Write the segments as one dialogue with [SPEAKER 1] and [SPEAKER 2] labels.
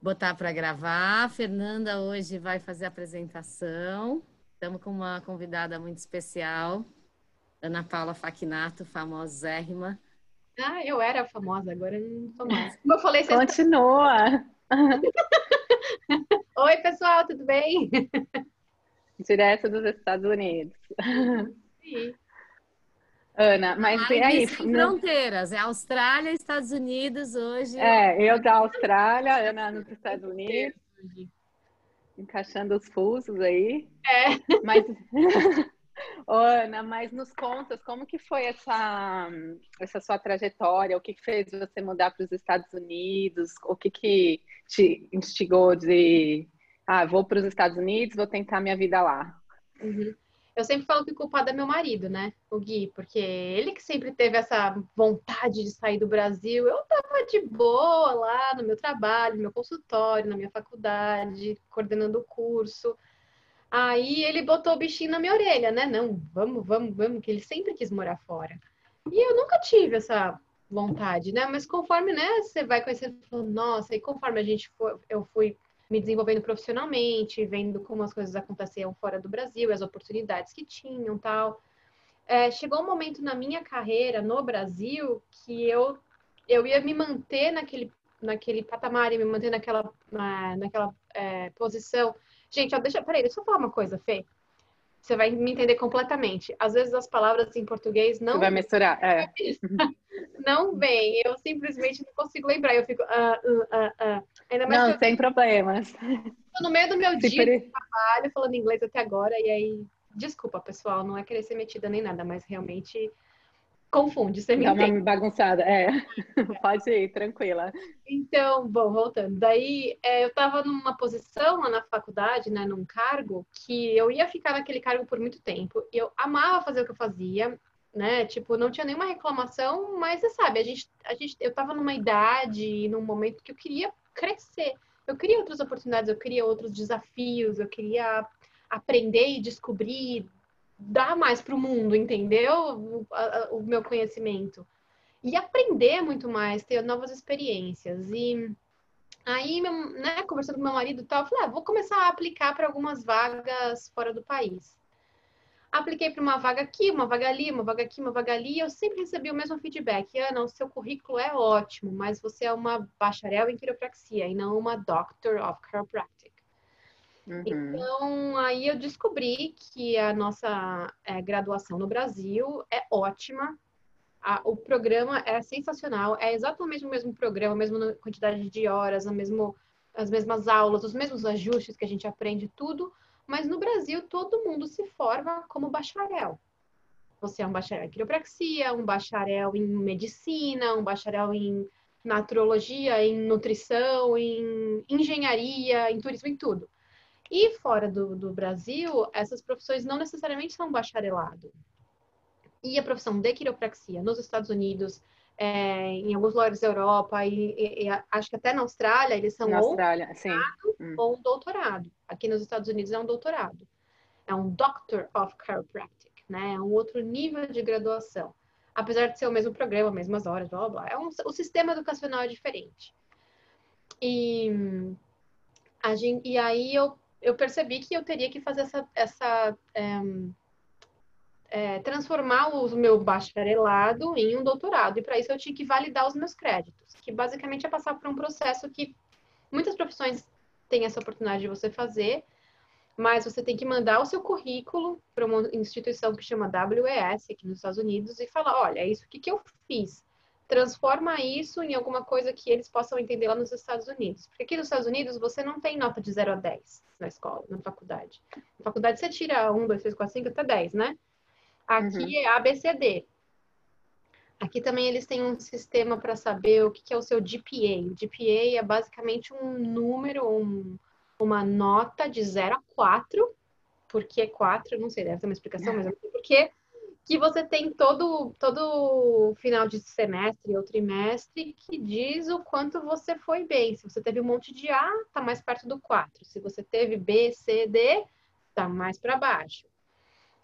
[SPEAKER 1] botar para gravar. A Fernanda hoje vai fazer a apresentação. Estamos com uma convidada muito especial, Ana Paula Faquinato, famosérrima.
[SPEAKER 2] Ah, eu era famosa, agora não sou mais. Como eu falei,
[SPEAKER 3] vocês... Continua!
[SPEAKER 2] Oi, pessoal, tudo bem?
[SPEAKER 3] Direto dos Estados Unidos. Sim. Ana, mas e aí?
[SPEAKER 1] Sem fronteiras, é Austrália, Estados Unidos hoje.
[SPEAKER 3] É, eu da Austrália, Ana nos Estados Unidos. Encaixando os fusos aí.
[SPEAKER 2] É.
[SPEAKER 3] Mas, Ana, mas nos contas, como que foi essa, essa sua trajetória? O que, que fez você mudar para os Estados Unidos? O que, que te instigou de, ah, vou para os Estados Unidos, vou tentar minha vida lá?
[SPEAKER 2] Uhum. Eu sempre falo que o culpado é meu marido, né? O Gui, porque ele que sempre teve essa vontade de sair do Brasil. Eu tava de boa lá no meu trabalho, no meu consultório, na minha faculdade, coordenando o curso. Aí ele botou o bichinho na minha orelha, né? Não, vamos, vamos, vamos, que ele sempre quis morar fora. E eu nunca tive essa vontade, né? Mas conforme, né, você vai conhecendo, nossa, e conforme a gente foi, eu fui me desenvolvendo profissionalmente, vendo como as coisas aconteciam fora do Brasil, as oportunidades que tinham, tal. É, chegou um momento na minha carreira no Brasil que eu eu ia me manter naquele naquele patamar, ia me manter naquela na, naquela é, posição. Gente, ó, deixa, peraí, deixa eu falar uma coisa, Fê. Você vai me entender completamente. Às vezes as palavras em português não. Você
[SPEAKER 3] vai misturar, é.
[SPEAKER 2] não vem. Eu simplesmente não consigo lembrar. Eu fico. Uh, uh, uh,
[SPEAKER 3] Ainda mais não, sem eu... problemas.
[SPEAKER 2] Tô no meio do meu dia de trabalho, falando inglês até agora, e aí. Desculpa, pessoal, não é querer ser metida nem nada, mas realmente confunde, você me
[SPEAKER 3] Dá
[SPEAKER 2] entende.
[SPEAKER 3] uma bagunçada, é. Pode ir, tranquila.
[SPEAKER 2] Então, bom, voltando. Daí, é, eu estava numa posição lá na faculdade, né, num cargo, que eu ia ficar naquele cargo por muito tempo. Eu amava fazer o que eu fazia, né? Tipo, não tinha nenhuma reclamação, mas você sabe, a gente, a gente, eu estava numa idade, num momento que eu queria crescer. Eu queria outras oportunidades, eu queria outros desafios, eu queria aprender e descobrir, dar mais para o mundo, entendeu? O, o, meu conhecimento. E aprender muito mais, ter novas experiências. E aí, né, conversando com meu marido e tal, eu falei, ah, vou começar a aplicar para algumas vagas fora do país. Apliquei para uma vaga aqui, uma vaga ali, uma vaga aqui, uma vaga ali, e eu sempre recebi o mesmo feedback. Ana, o seu currículo é ótimo, mas você é uma bacharel em quiropraxia e não uma Doctor of Chiropractic. Uhum. Então, aí eu descobri que a nossa é, graduação no Brasil é ótima. A, o programa é sensacional, é exatamente o mesmo programa, a mesma quantidade de horas, a mesmo, as mesmas aulas, os mesmos ajustes que a gente aprende, tudo. Mas no Brasil, todo mundo se forma como bacharel. Você é um bacharel em quiropraxia, um bacharel em medicina, um bacharel em naturologia, em nutrição, em engenharia, em turismo, em tudo. E fora do, do Brasil, essas profissões não necessariamente são bacharelado. E a profissão de quiropraxia nos Estados Unidos, é, em alguns lugares da Europa e, e, e, acho que até na Austrália eles são
[SPEAKER 3] na Austrália, sim.
[SPEAKER 2] Hum. ou um doutorado. Aqui nos Estados Unidos é um doutorado. É um Doctor of Chiropractic, né? É um outro nível de graduação. Apesar de ser o mesmo programa, mesmas horas, blá blá blá. É um, o sistema educacional é diferente. E, gente, e aí eu, eu percebi que eu teria que fazer essa, essa é, é, transformar o meu bacharelado em um doutorado. E para isso eu tinha que validar os meus créditos, que basicamente é passar por um processo que muitas profissões têm essa oportunidade de você fazer, mas você tem que mandar o seu currículo para uma instituição que chama WES aqui nos Estados Unidos e falar, olha, é isso que, que eu fiz. Transforma isso em alguma coisa que eles possam entender lá nos Estados Unidos. Porque aqui nos Estados Unidos você não tem nota de 0 a 10 na escola, na faculdade. Na faculdade você tira 1, 2, 3, 4, 5 até 10, né? Aqui uhum. é ABCD. Aqui também eles têm um sistema para saber o que é o seu GPA. O GPA é basicamente um número, um, uma nota de 0 a 4. Por que 4? Não sei, deve ter uma explicação, mas é porque que você tem todo, todo final de semestre ou trimestre que diz o quanto você foi bem. Se você teve um monte de A, tá mais perto do 4. Se você teve B, C, D, tá mais para baixo.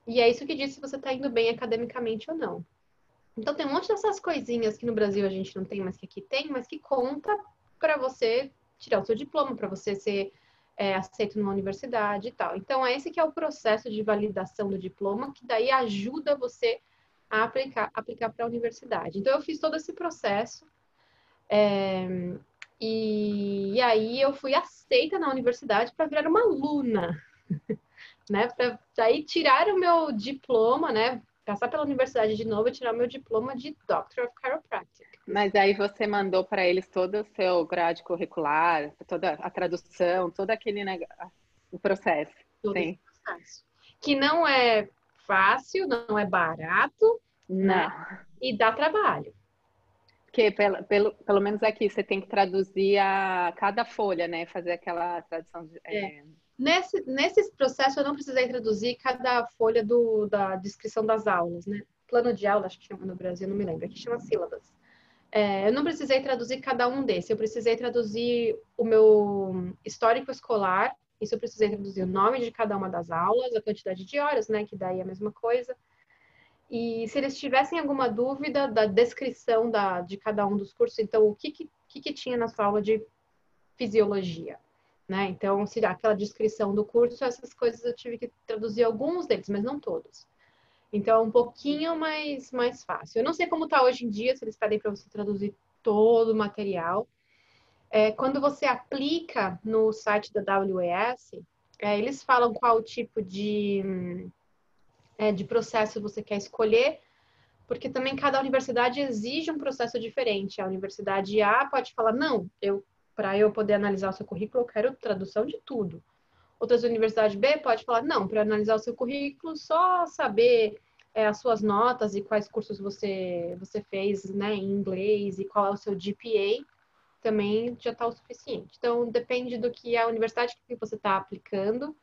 [SPEAKER 2] E é isso que diz se você está indo bem academicamente ou não. Então tem um monte dessas coisinhas que no Brasil a gente não tem, mas que aqui tem, mas que conta para você tirar o seu diploma, para você ser é, aceito numa universidade e tal. Então, é esse que é o processo de validação do diploma, que daí ajuda você a aplicar aplicar para a universidade. Então, eu fiz todo esse processo. É, e, e, aí eu fui aceita na universidade para virar uma aluna, né? Para aí tirar o meu diploma, né? Passar pela universidade de novo e tirar meu diploma de Doctor of Chiropractic.
[SPEAKER 3] Mas aí você mandou para eles todo o seu grade curricular, toda a tradução, todo aquele o processo.
[SPEAKER 2] Todo Sim. processo. Que não é fácil, não é barato, não. né? E dá trabalho.
[SPEAKER 3] Porque, pelo, pelo, pelo menos aqui, você tem que traduzir a cada folha, né? Fazer aquela tradução. De, é.
[SPEAKER 2] É... Nesse, nesse processo, eu não precisei traduzir cada folha do, da descrição das aulas, né? Plano de aula, acho que chama no Brasil, não me lembro. Aqui chama sílabas. É, eu não precisei traduzir cada um desses. Eu precisei traduzir o meu histórico escolar. Isso eu precisei traduzir o nome de cada uma das aulas, a quantidade de horas, né? Que daí é a mesma coisa. E se eles tivessem alguma dúvida da descrição da, de cada um dos cursos, então o que, que, que tinha na sua aula de fisiologia? Né? Então, se aquela descrição do curso, essas coisas eu tive que traduzir alguns deles, mas não todos. Então, é um pouquinho mais, mais fácil. Eu não sei como está hoje em dia, se eles pedem para você traduzir todo o material. É, quando você aplica no site da WES, é, eles falam qual tipo de é, de processo você quer escolher, porque também cada universidade exige um processo diferente. A universidade A pode falar, não, eu para eu poder analisar o seu currículo, eu quero tradução de tudo. Outras universidades B pode falar, não, para analisar o seu currículo, só saber é, as suas notas e quais cursos você, você fez né, em inglês e qual é o seu GPA, também já está o suficiente. Então, depende do que a universidade que você está aplicando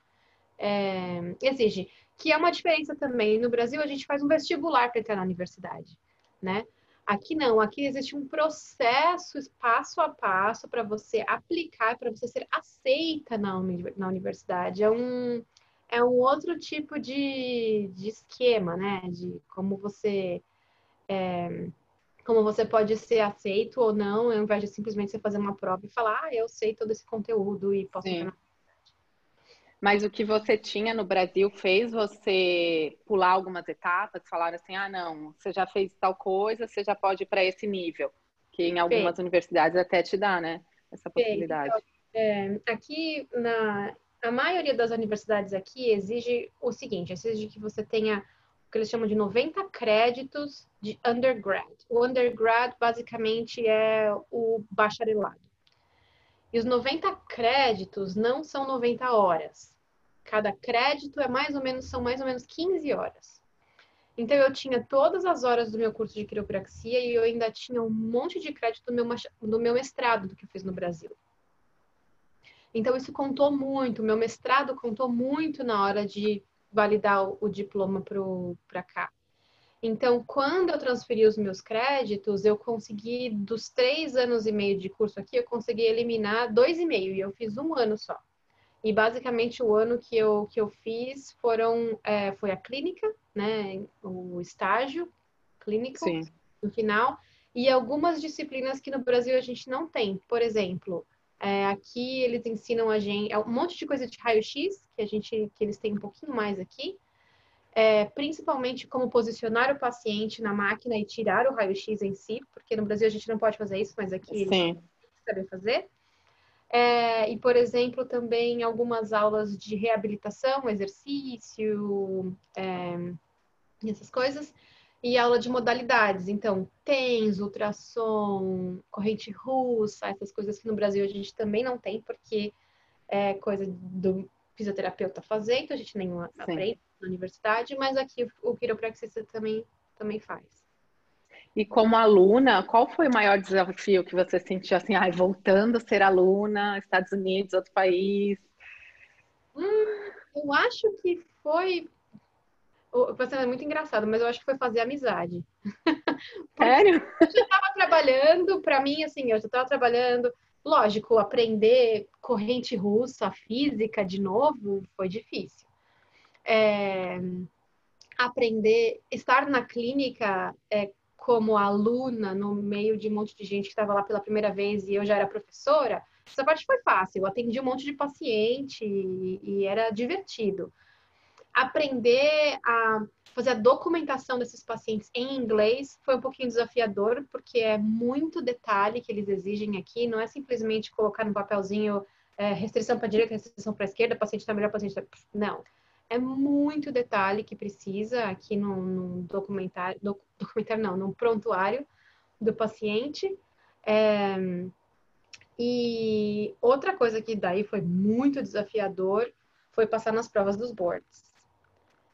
[SPEAKER 2] é, exige que é uma diferença também. No Brasil, a gente faz um vestibular para entrar na universidade, né? Aqui não, aqui existe um processo passo a passo para você aplicar, para você ser aceita na, na universidade. É um, é um outro tipo de, de esquema, né? De como você é, como você pode ser aceito ou não, ao invés de simplesmente você fazer uma prova e falar, ah, eu sei todo esse conteúdo e posso entrar na
[SPEAKER 3] mas o que você tinha no Brasil fez você pular algumas etapas, falar assim, ah, não, você já fez tal coisa, você já pode ir para esse nível, que em algumas universidades até te dá, né, essa possibilidade. Então,
[SPEAKER 2] é, aqui, na a maioria das universidades aqui exige o seguinte, exige que você tenha o que eles chamam de 90 créditos de undergrad. O undergrad, basicamente, é o bacharelado. E os 90 créditos não são 90 horas cada crédito é mais ou menos, são mais ou menos 15 horas. Então, eu tinha todas as horas do meu curso de quiropraxia e eu ainda tinha um monte de crédito do meu, do meu mestrado do que eu fiz no Brasil. Então, isso contou muito. Meu mestrado contou muito na hora de validar o, o diploma para cá. Então, quando eu transferi os meus créditos, eu consegui, dos três anos e meio de curso aqui, eu consegui eliminar dois e meio, e eu fiz um ano só. E basicamente o ano que eu, que eu fiz foram é, foi a clínica, né? O estágio clínico Sim. no final. E algumas disciplinas que no Brasil a gente não tem. Por exemplo, é, aqui eles ensinam a gente é um monte de coisa de raio-x que a gente que eles têm um pouquinho mais aqui. É, principalmente como posicionar o paciente na máquina e tirar o raio-x em si, porque no Brasil a gente não pode fazer isso, mas aqui Sim. eles sabem fazer. É, e, por exemplo, também algumas aulas de reabilitação, exercício, é, essas coisas, e aula de modalidades. Então, TENS, ultrassom, corrente russa, essas coisas que no Brasil a gente também não tem, porque é coisa do fisioterapeuta fazer, então a gente nem aprende na universidade, mas aqui o quiropraxista também, também faz.
[SPEAKER 3] E como aluna, qual foi o maior desafio que você sentiu assim, ai, voltando a ser aluna, Estados Unidos, outro país?
[SPEAKER 2] Hum, eu acho que foi. Você é muito engraçado, mas eu acho que foi fazer amizade.
[SPEAKER 3] Sério?
[SPEAKER 2] eu já estava trabalhando, para mim, assim, eu já estava trabalhando. Lógico, aprender corrente russa, física de novo, foi difícil. É, aprender, estar na clínica é, como aluna no meio de um monte de gente que estava lá pela primeira vez e eu já era professora, Essa parte foi fácil, eu atendi um monte de paciente e, e era divertido. Aprender a fazer a documentação desses pacientes em inglês foi um pouquinho desafiador, porque é muito detalhe que eles exigem aqui, não é simplesmente colocar no papelzinho é, restrição para direita, restrição para esquerda, paciente está melhor, paciente está... Não. É muito detalhe que precisa aqui no, no documentário, doc, documentário não, no prontuário do paciente. É, e outra coisa que daí foi muito desafiador foi passar nas provas dos boards.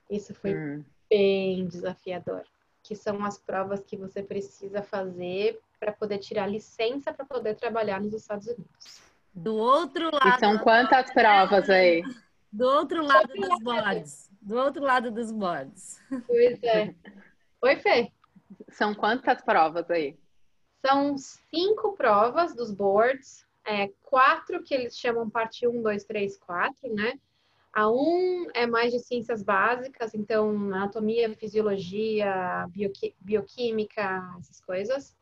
[SPEAKER 2] Isso foi hum. bem desafiador, que são as provas que você precisa fazer para poder tirar licença para poder trabalhar nos Estados Unidos.
[SPEAKER 1] Do outro lado.
[SPEAKER 3] E são quantas provas aí?
[SPEAKER 1] Do outro lado dos boards. Do outro lado dos boards.
[SPEAKER 2] Pois é. Oi, Fê.
[SPEAKER 3] São quantas provas aí?
[SPEAKER 2] São cinco provas dos boards, é, quatro que eles chamam parte 1, 2, 3, 4, né? A 1 é mais de ciências básicas, então anatomia, fisiologia, bioqui bioquímica, essas coisas.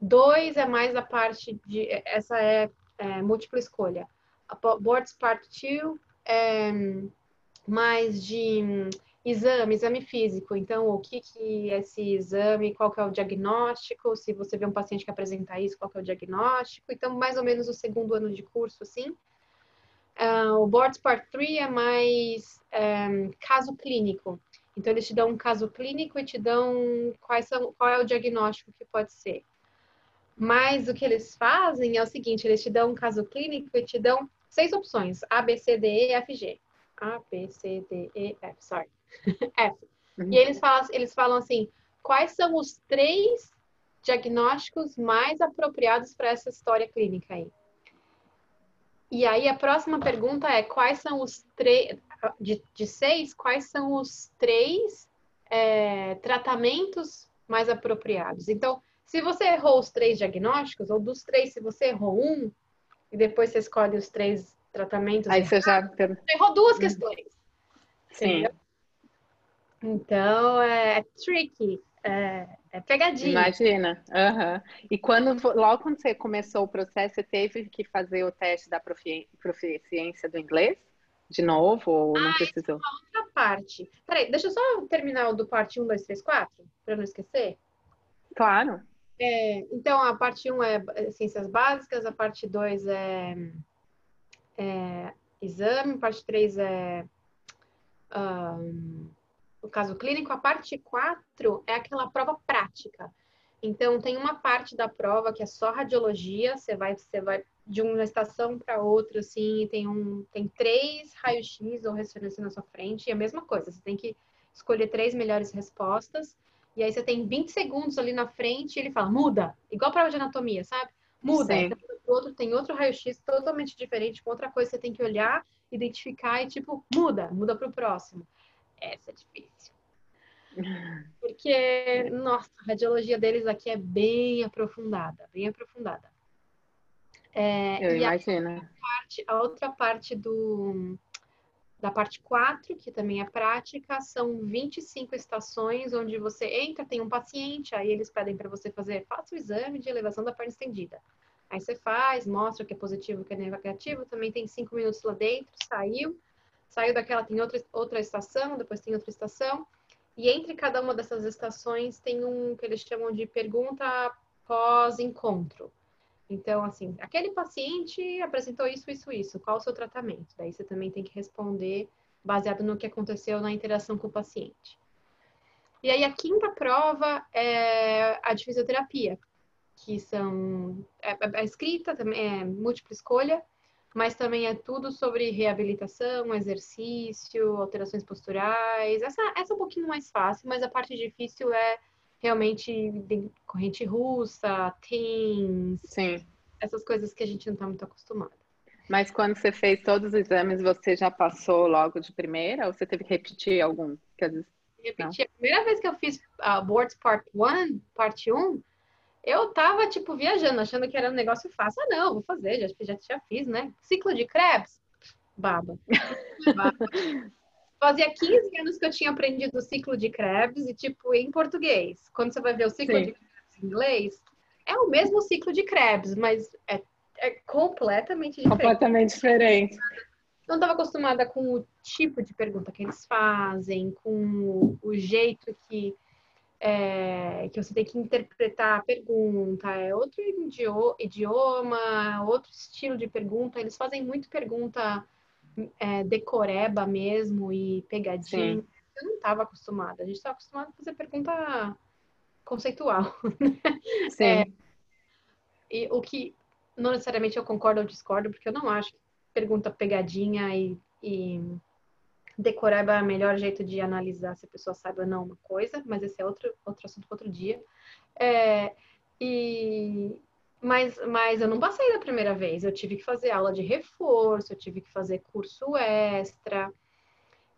[SPEAKER 2] Dois é mais a parte de. Essa é, é múltipla escolha. A Boards Part 2 é mais de exame, exame físico. Então, o que que é esse exame, qual que é o diagnóstico, se você vê um paciente que apresenta isso, qual que é o diagnóstico. Então, mais ou menos o segundo ano de curso, assim. Uh, o Boards Part 3 é mais um, caso clínico. Então, eles te dão um caso clínico e te dão quais são, qual é o diagnóstico que pode ser. Mas o que eles fazem é o seguinte, eles te dão um caso clínico e te dão seis opções, A, B, C, D, E, F, G. A, B, C, D, E, F, sorry. F. E eles falam, eles falam assim: quais são os três diagnósticos mais apropriados para essa história clínica aí? E aí a próxima pergunta é: quais são os três, de, de seis, quais são os três é, tratamentos mais apropriados? Então, se você errou os três diagnósticos, ou dos três, se você errou um, e depois você escolhe os três tratamentos.
[SPEAKER 3] Aí você já.
[SPEAKER 2] Errou duas uhum. questões.
[SPEAKER 3] Sim. Entendeu?
[SPEAKER 2] Então é, é tricky, é, é, pegadinha.
[SPEAKER 3] Imagina. Uhum. E quando logo quando você começou o processo, você teve que fazer o teste da proficiência do inglês? De novo, ou não ah, precisou?
[SPEAKER 2] Uma outra parte. Peraí, deixa eu só terminar o do parte 1, 2, 3, 4, para não esquecer.
[SPEAKER 3] Claro.
[SPEAKER 2] É, então, a parte 1 é, é ciências básicas, a parte 2 é, é exame, a parte 3 é um, o caso clínico, a parte 4 é aquela prova prática. Então, tem uma parte da prova que é só radiologia, você vai, você vai de uma estação para outra, assim, tem, um, tem três raios-x ou ressonância na sua frente, e a mesma coisa, você tem que escolher três melhores respostas, e aí você tem 20 segundos ali na frente e ele fala, muda, igual prova de anatomia, sabe? Muda. Então, outro, tem outro raio-x totalmente diferente, com outra coisa que você tem que olhar, identificar e, tipo, muda, muda para o próximo. Essa é difícil. Porque, nossa, a radiologia deles aqui é bem aprofundada, bem aprofundada.
[SPEAKER 3] É, Eu imagino.
[SPEAKER 2] A, parte, a outra parte do, da parte 4, que também é prática, são 25 estações onde você entra, tem um paciente, aí eles pedem para você fazer, faça o exame de elevação da perna estendida. Aí você faz, mostra o que é positivo, o que é negativo, também tem cinco minutos lá dentro, saiu, saiu daquela, tem outra, outra estação, depois tem outra estação, e entre cada uma dessas estações tem um que eles chamam de pergunta pós-encontro. Então, assim, aquele paciente apresentou isso, isso, isso, qual o seu tratamento? Daí você também tem que responder baseado no que aconteceu na interação com o paciente. E aí a quinta prova é a de fisioterapia, que são é, é, é escrita, também é múltipla escolha, mas também é tudo sobre reabilitação, exercício, alterações posturais. Essa, essa é um pouquinho mais fácil, mas a parte difícil é realmente corrente russa, TENS,
[SPEAKER 3] Sim.
[SPEAKER 2] essas coisas que a gente não está muito acostumado.
[SPEAKER 3] Mas quando você fez todos os exames, você já passou logo de primeira ou você teve que repetir algum? Dizer,
[SPEAKER 2] Repetir. A primeira vez que eu fiz uh, Boards Part 1, parte 1, eu tava, tipo, viajando, achando que era um negócio fácil. Ah, não, vou fazer, já, já, já fiz, né? Ciclo de Krebs, baba. baba. Fazia 15 anos que eu tinha aprendido o ciclo de Krebs e, tipo, em português. Quando você vai ver o ciclo Sim. de Krebs em inglês, é o mesmo ciclo de Krebs, mas é, é completamente diferente.
[SPEAKER 3] Completamente diferente.
[SPEAKER 2] Não estava acostumada com o tipo de pergunta que eles fazem, com o, jeito que, é, que você tem que interpretar a pergunta. É outro idioma, outro estilo de pergunta. Eles fazem muito pergunta é, decoreba mesmo e pegadinha. Sim. Eu não estava acostumada. A gente estava acostumada a fazer pergunta conceitual.
[SPEAKER 3] Sim. É,
[SPEAKER 2] e o que não necessariamente eu concordo ou discordo, porque eu não acho que pergunta pegadinha e, e decoreba é o melhor jeito de analisar se a pessoa sabe ou não uma coisa, mas esse é outro, outro assunto para outro dia. É, e, mas, mas eu não passei da primeira vez, eu tive que fazer aula de reforço, eu tive que fazer curso extra.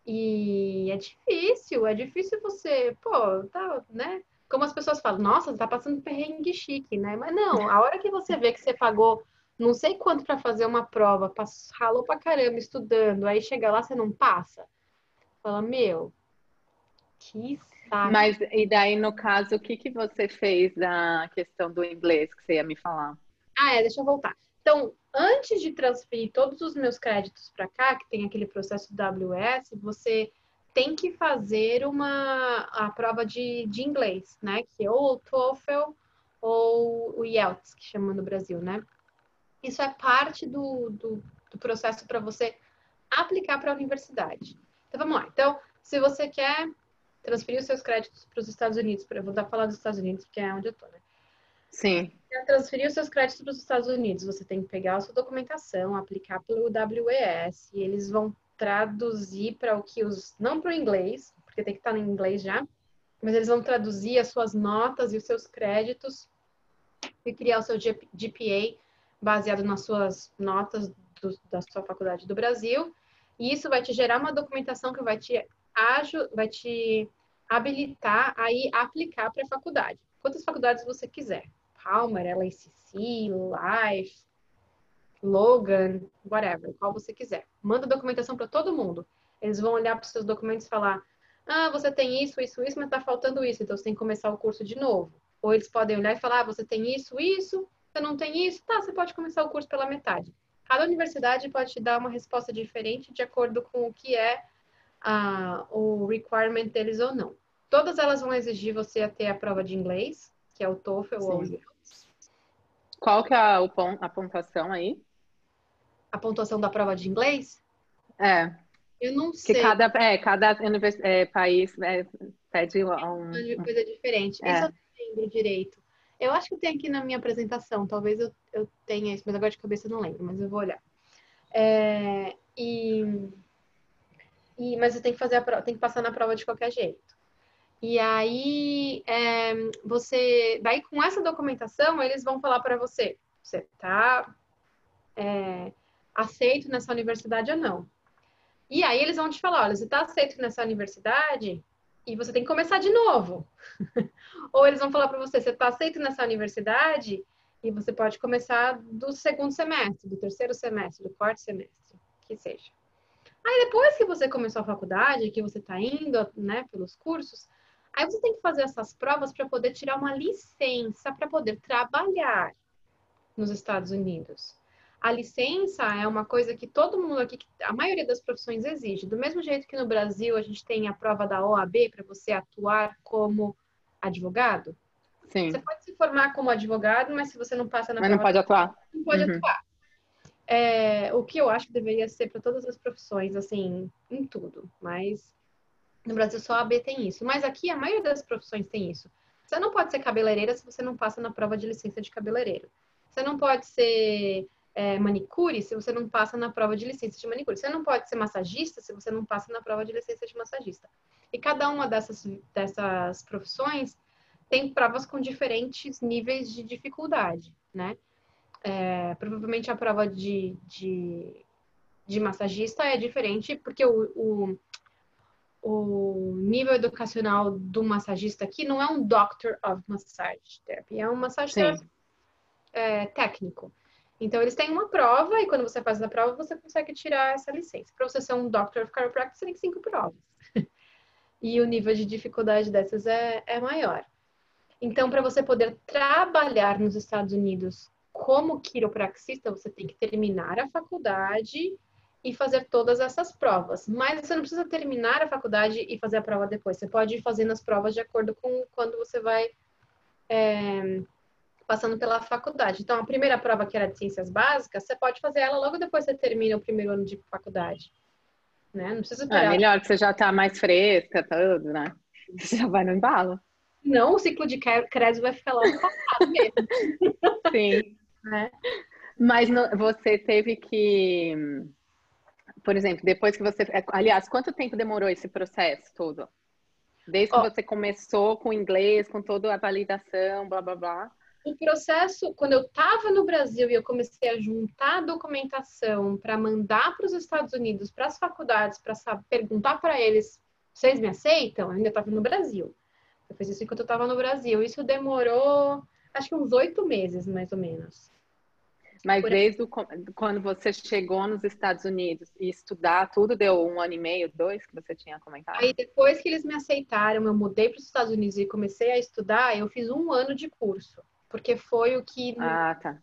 [SPEAKER 2] E é difícil, é difícil você, pô, tá, né? Como as pessoas falam, nossa, tá passando perrengue chique, né? Mas não, a hora que você vê que você pagou não sei quanto para fazer uma prova, ralou pra caramba estudando, aí chega lá, você não passa. Fala, meu, que saco.
[SPEAKER 3] Mas, e daí, no caso, o que, que você fez da questão do inglês que você ia me falar?
[SPEAKER 2] Ah, é, deixa eu voltar. Então, antes de transferir todos os meus créditos para cá, que tem aquele processo WS, você tem que fazer uma a prova de, de inglês, né? Que é ou o TOEFL ou o IELTS, que chama no Brasil, né? Isso é parte do, do, do processo para você aplicar para a universidade. Então, vamos lá. Então, se você quer transferir os seus créditos para os Estados Unidos, eu vou dar falar dos Estados Unidos, que é onde eu estou, né?
[SPEAKER 3] Sim.
[SPEAKER 2] Para transferir os seus créditos para os Estados Unidos, você tem que pegar a sua documentação, aplicar pelo WES, e eles vão traduzir para o que os. não para o inglês, porque tem que estar em inglês já, mas eles vão traduzir as suas notas e os seus créditos e criar o seu GPA baseado nas suas notas do, da sua faculdade do Brasil. E isso vai te gerar uma documentação que vai te, vai te habilitar a ir aplicar para a faculdade. Quantas faculdades você quiser. Palmer, LACC, Life, Logan, whatever, qual você quiser. Manda documentação para todo mundo. Eles vão olhar para os seus documentos e falar: ah, você tem isso, isso, isso, mas está faltando isso, então você tem que começar o curso de novo. Ou eles podem olhar e falar: ah, você tem isso, isso, você não tem isso, tá, você pode começar o curso pela metade. Cada universidade pode te dar uma resposta diferente de acordo com o que é a, o requirement deles ou não. Todas elas vão exigir você ter a prova de inglês, que é o TOEFL Sim. ou o IELTS.
[SPEAKER 3] Qual que é a, a pontuação aí?
[SPEAKER 2] A pontuação da prova de inglês?
[SPEAKER 3] É.
[SPEAKER 2] Eu não sei.
[SPEAKER 3] Que cada, é, cada é, país é, pede um...
[SPEAKER 2] Uma coisa diferente. É. Isso eu não lembro direito. Eu acho que tem aqui na minha apresentação, talvez eu, eu tenha isso, mas agora de cabeça eu não lembro, mas eu vou olhar. É, e, e, mas eu tenho que fazer a prova, tem que passar na prova de qualquer jeito. E aí é, você, daí com essa documentação eles vão falar para você, você está é, aceito nessa universidade ou não. E aí eles vão te falar, olha, você está aceito nessa universidade e você tem que começar de novo. Ou eles vão falar para você, você está aceito nessa universidade e você pode começar do segundo semestre, do terceiro semestre, do quarto semestre, que seja. Aí depois que você começou a faculdade, que você está indo, né, pelos cursos, aí você tem que fazer essas provas para poder tirar uma licença para poder trabalhar nos Estados Unidos. A licença é uma coisa que todo mundo aqui, a maioria das profissões exige. Do mesmo jeito que no Brasil a gente tem a prova da OAB para você atuar como advogado.
[SPEAKER 3] Sim.
[SPEAKER 2] Você pode se formar como advogado, mas se você não passa na
[SPEAKER 3] mas
[SPEAKER 2] prova,
[SPEAKER 3] não pode atuar.
[SPEAKER 2] Não pode uhum. atuar. É, o que eu acho que deveria ser para todas as profissões, assim, em tudo. Mas no Brasil só a AB tem isso. Mas aqui a maioria das profissões tem isso. Você não pode ser cabeleireira se você não passa na prova de licença de cabeleireiro. Você não pode ser é, manicure se você não passa na prova de licença de manicure. Você não pode ser massagista se você não passa na prova de licença de massagista. E cada uma dessas, dessas profissões tem provas com diferentes níveis de dificuldade, né? É, provavelmente a prova de, de, de, massagista é diferente, porque o, o, o, nível educacional do massagista aqui não é um Doctor of Massage Therapy, é um massagista é, técnico. Então, eles têm uma prova e quando você faz a prova, você consegue tirar essa licença. Para você ser um Doctor of Chiropractic, você tem cinco provas. e o nível de dificuldade dessas é, é maior. Então, para você poder trabalhar nos Estados Unidos como quiropraxista, você tem que terminar a faculdade e fazer todas essas provas. Mas você não precisa terminar a faculdade e fazer a prova depois. Você pode ir fazendo as provas de acordo com quando você vai é, passando pela faculdade. Então, a primeira prova que era de ciências básicas, você pode fazer ela logo depois que você termina o primeiro ano de faculdade. Né? Não precisa esperar.
[SPEAKER 3] É melhor que você já está mais fresca, tudo, né? Você já vai no embalo.
[SPEAKER 2] Não, o ciclo de crédito vai ficar logo passado mesmo.
[SPEAKER 3] Sim.
[SPEAKER 2] Né?
[SPEAKER 3] Mas você teve que, por exemplo, depois que você. Aliás, quanto tempo demorou esse processo todo? Desde que oh. você começou com o inglês, com toda a validação, blá blá blá.
[SPEAKER 2] O processo, quando eu estava no Brasil e eu comecei a juntar documentação para mandar para os Estados Unidos, para as faculdades, para perguntar para eles, vocês me aceitam? Eu ainda estava no Brasil. Eu fiz isso enquanto eu estava no Brasil. Isso demorou, acho que uns oito meses, mais ou menos.
[SPEAKER 3] Mas Por desde o, quando você chegou nos Estados Unidos e estudar, tudo deu um ano e meio, dois, que você tinha comentado?
[SPEAKER 2] Aí depois que eles me aceitaram, eu mudei para os Estados Unidos e comecei a estudar, eu fiz um ano de curso. Porque foi o que, no
[SPEAKER 3] ah, tá.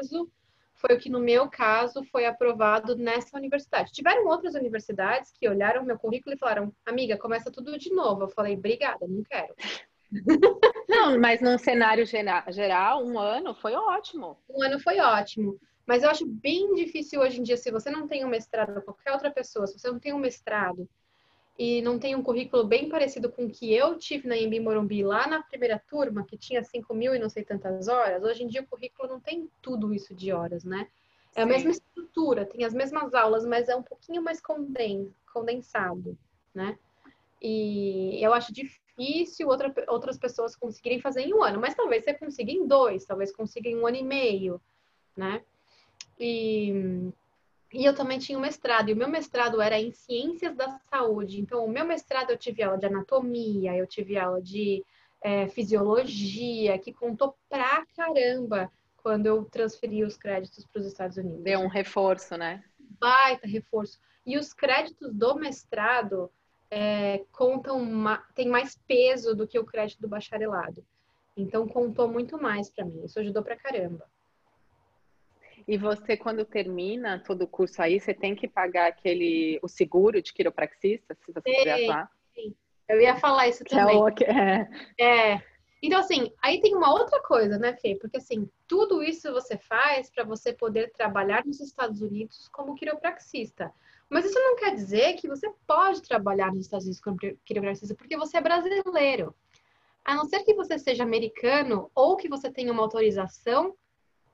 [SPEAKER 2] caso, foi o que no meu caso foi aprovado nessa universidade. Tiveram outras universidades que olharam meu currículo e falaram, amiga, começa tudo de novo. Eu falei, obrigada, não quero.
[SPEAKER 3] Não, mas num cenário geral, um ano foi ótimo.
[SPEAKER 2] Um ano foi ótimo. Mas eu acho bem difícil hoje em dia, se você não tem um mestrado, qualquer outra pessoa, se você não tem um mestrado e não tem um currículo bem parecido com o que eu tive na Embi Morumbi lá na primeira turma, que tinha 5 mil e não sei tantas horas, hoje em dia o currículo não tem tudo isso de horas, né? É Sim. a mesma estrutura, tem as mesmas aulas, mas é um pouquinho mais condensado, né? E eu acho difícil difícil outra, outras pessoas conseguirem fazer em um ano, mas talvez você consiga em dois, talvez consiga em um ano e meio, né? E, e eu também tinha um mestrado, e o meu mestrado era em ciências da saúde. Então, o meu mestrado eu tive aula de anatomia, eu tive aula de é, fisiologia, que contou pra caramba quando eu transferi os créditos para os Estados Unidos.
[SPEAKER 3] Deu um reforço, né?
[SPEAKER 2] Baita reforço. E os créditos do mestrado é, contam tem mais peso do que o crédito do bacharelado. Então contou muito mais para mim. Isso ajudou para caramba.
[SPEAKER 3] E você, quando termina todo o curso aí, você tem que pagar aquele o seguro de quiropraxista, se você quiser lá.
[SPEAKER 2] Sim. Eu ia falar isso é também.
[SPEAKER 3] É,
[SPEAKER 2] é. Então, assim, aí tem uma outra coisa, né, Fê? Porque, assim, tudo isso você faz para você poder trabalhar nos Estados Unidos como quiropraxista. Mas isso não quer dizer que você pode trabalhar nos Estados Unidos como quiropraxista porque você é brasileiro. A não ser que você seja americano ou que você tenha uma autorização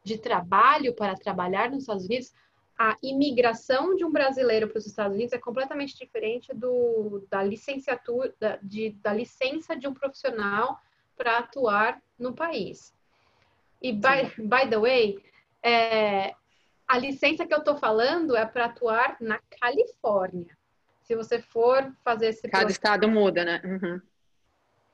[SPEAKER 2] de trabalho para trabalhar nos Estados Unidos, a imigração de um brasileiro para os Estados Unidos é completamente diferente do, da licenciatura, da, de, da licença de um profissional para atuar no país. E, by, by the way, é, a licença que eu estou falando é para atuar na Califórnia. Se você for fazer esse
[SPEAKER 3] Cada processo... estado muda, né? Uhum.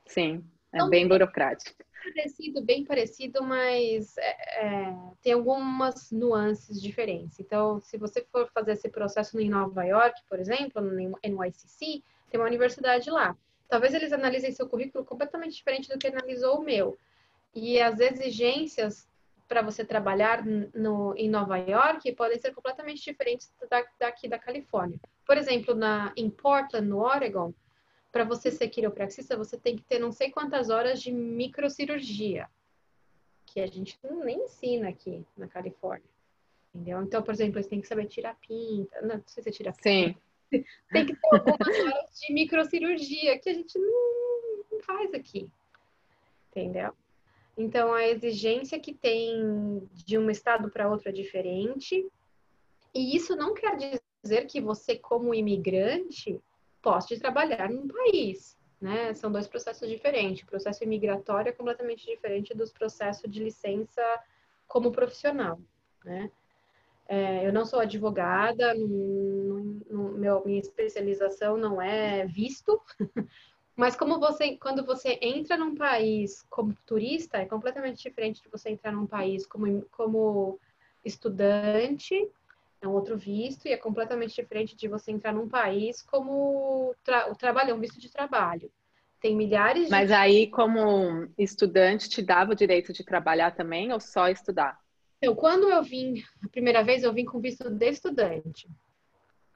[SPEAKER 3] Sim, é então, bem burocrático.
[SPEAKER 2] Parecido, bem parecido, mas é, é, tem algumas nuances diferentes. Então, se você for fazer esse processo em Nova York, por exemplo, no NYCC, tem uma universidade lá. Talvez eles analisem seu currículo completamente diferente do que analisou o meu. E as exigências para você trabalhar no, em Nova York podem ser completamente diferentes da, daqui da Califórnia. Por exemplo, na, em Portland, no Oregon, para você ser quiropraxista, você tem que ter não sei quantas horas de microcirurgia, que a gente nem ensina aqui na Califórnia. Entendeu? Então, por exemplo, você tem que saber tirar pinta. Não, não sei se é tirar pinta.
[SPEAKER 3] Sim.
[SPEAKER 2] Tem que ter algumas horas de microcirurgia que a gente não faz aqui. Entendeu? Então, a exigência que tem de um estado para outro é diferente. E isso não quer dizer que você, como imigrante, possa trabalhar num país. Né? São dois processos diferentes. O processo imigratório é completamente diferente dos processos de licença como profissional. Né? É, eu não sou advogada, meu, minha especialização não é visto, Mas como você, quando você entra num país como turista, é completamente diferente de você entrar num país como, como estudante, é um outro visto, e é completamente diferente de você entrar num país como tra trabalho, um visto de trabalho. Tem milhares de...
[SPEAKER 3] Mas aí, como estudante, te dava o direito de trabalhar também ou só estudar?
[SPEAKER 2] Então, quando eu vim, a primeira vez, eu vim com visto de estudante.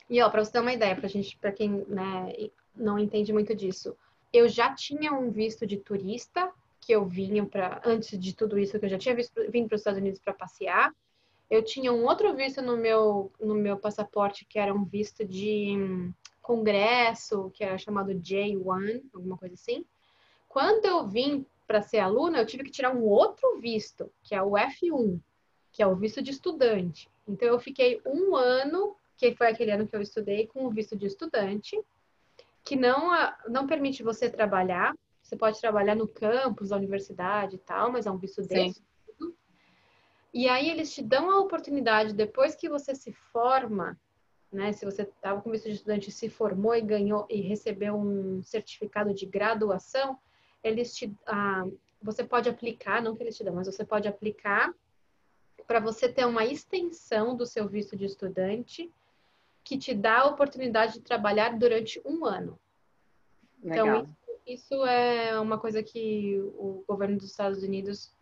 [SPEAKER 2] E, ó, para você ter uma ideia, para gente, para quem né, não entende muito disso, eu já tinha um visto de turista que eu vinha para antes de tudo isso que eu já tinha visto, vindo para os Estados Unidos para passear. Eu tinha um outro visto no meu no meu passaporte que era um visto de congresso, que era chamado J1, alguma coisa assim. Quando eu vim para ser aluna, eu tive que tirar um outro visto, que é o F1, que é o visto de estudante. Então, eu fiquei um ano, que foi aquele ano que eu estudei, com o visto de estudante, que não, não permite você trabalhar. Você pode trabalhar no campus da universidade e tal, mas é um visto de E aí, eles te dão a oportunidade, depois que você se forma, né? Se você estava com visto de estudante, se formou e ganhou e recebeu um certificado de graduação, eles te, ah, você pode aplicar, não que eles te dão, mas você pode aplicar para você ter uma extensão do seu visto de estudante que te dá a oportunidade de trabalhar durante um ano. Então, Legal. Então, isso, isso é uma coisa que o governo dos Estados Unidos,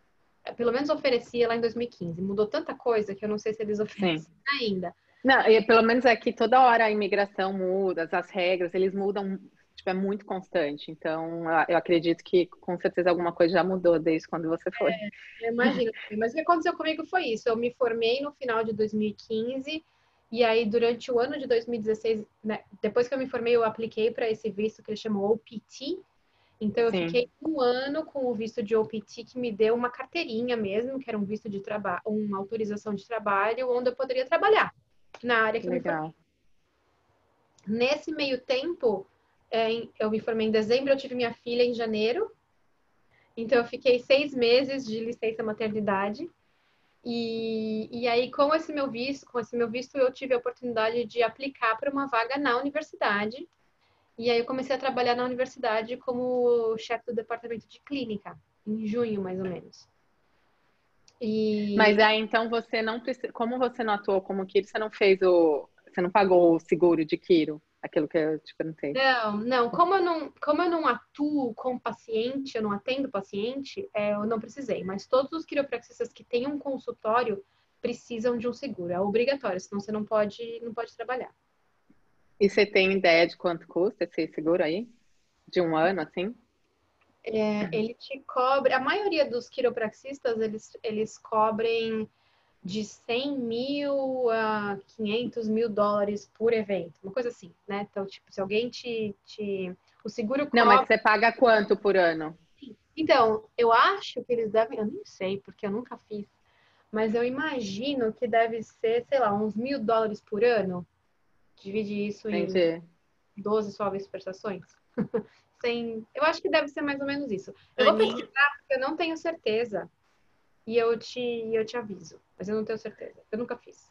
[SPEAKER 2] eh, pelo menos, oferecia lá em 2015. Mudou tanta coisa que eu não sei se eles oferecem Sim. ainda.
[SPEAKER 3] Não, e pelo menos aqui toda hora a imigração muda, as regras, eles mudam tipo, é muito constante. Então, eu acredito que com certeza alguma coisa já mudou desde quando você foi. É,
[SPEAKER 2] imagino. Mas o que aconteceu comigo foi isso. Eu me formei no final de 2015 e aí durante o ano de 2016, né, depois que eu me formei, eu apliquei para esse visto que eles chamam OPT. Então, eu Sim. fiquei um ano com o visto de OPT que me deu uma carteirinha mesmo, que era um visto de trabalho, uma autorização de trabalho, onde eu poderia trabalhar na área que Legal. eu me formei. Nesse meio tempo, é, eu me formei em dezembro, eu tive minha filha em janeiro. Então, eu fiquei seis meses de licença maternidade. E, e aí, com esse meu visto, com esse meu visto, eu tive a oportunidade de aplicar para uma vaga na universidade. E aí, eu comecei a trabalhar na universidade como chefe do departamento de clínica, em junho, mais ou menos.
[SPEAKER 3] E... Mas aí, então, você não precisa... Como você não atuou como Kiro, você não fez o... Você não pagou o seguro de Kiro? Aquilo que eu te perguntei.
[SPEAKER 2] Não, não. Como eu não, como eu não atuo com paciente, eu não atendo paciente, é, eu não precisei. Mas todos os quiropraxistas que têm um consultório precisam de um seguro. É obrigatório, senão você não pode, não pode trabalhar.
[SPEAKER 3] E você tem ideia de quanto custa esse seguro aí? De um ano, assim?
[SPEAKER 2] É, ele te cobre. A maioria dos quiropraxistas, eles, eles cobrem de 100 mil a 500 mil dólares por evento, uma coisa assim, né? Então, tipo, se alguém te. te... O seguro
[SPEAKER 3] cobre... Não, mas você paga quanto por ano?
[SPEAKER 2] Então, eu acho que eles devem. Eu nem sei, porque eu nunca fiz. Mas eu imagino que deve ser, sei lá, uns mil dólares por ano. Divide isso Entendi. em 12 suaves prestações. Sem... Eu acho que deve ser mais ou menos isso. Eu vou pesquisar, porque eu não tenho certeza e eu te, eu te aviso. Mas eu não tenho certeza. Eu nunca fiz.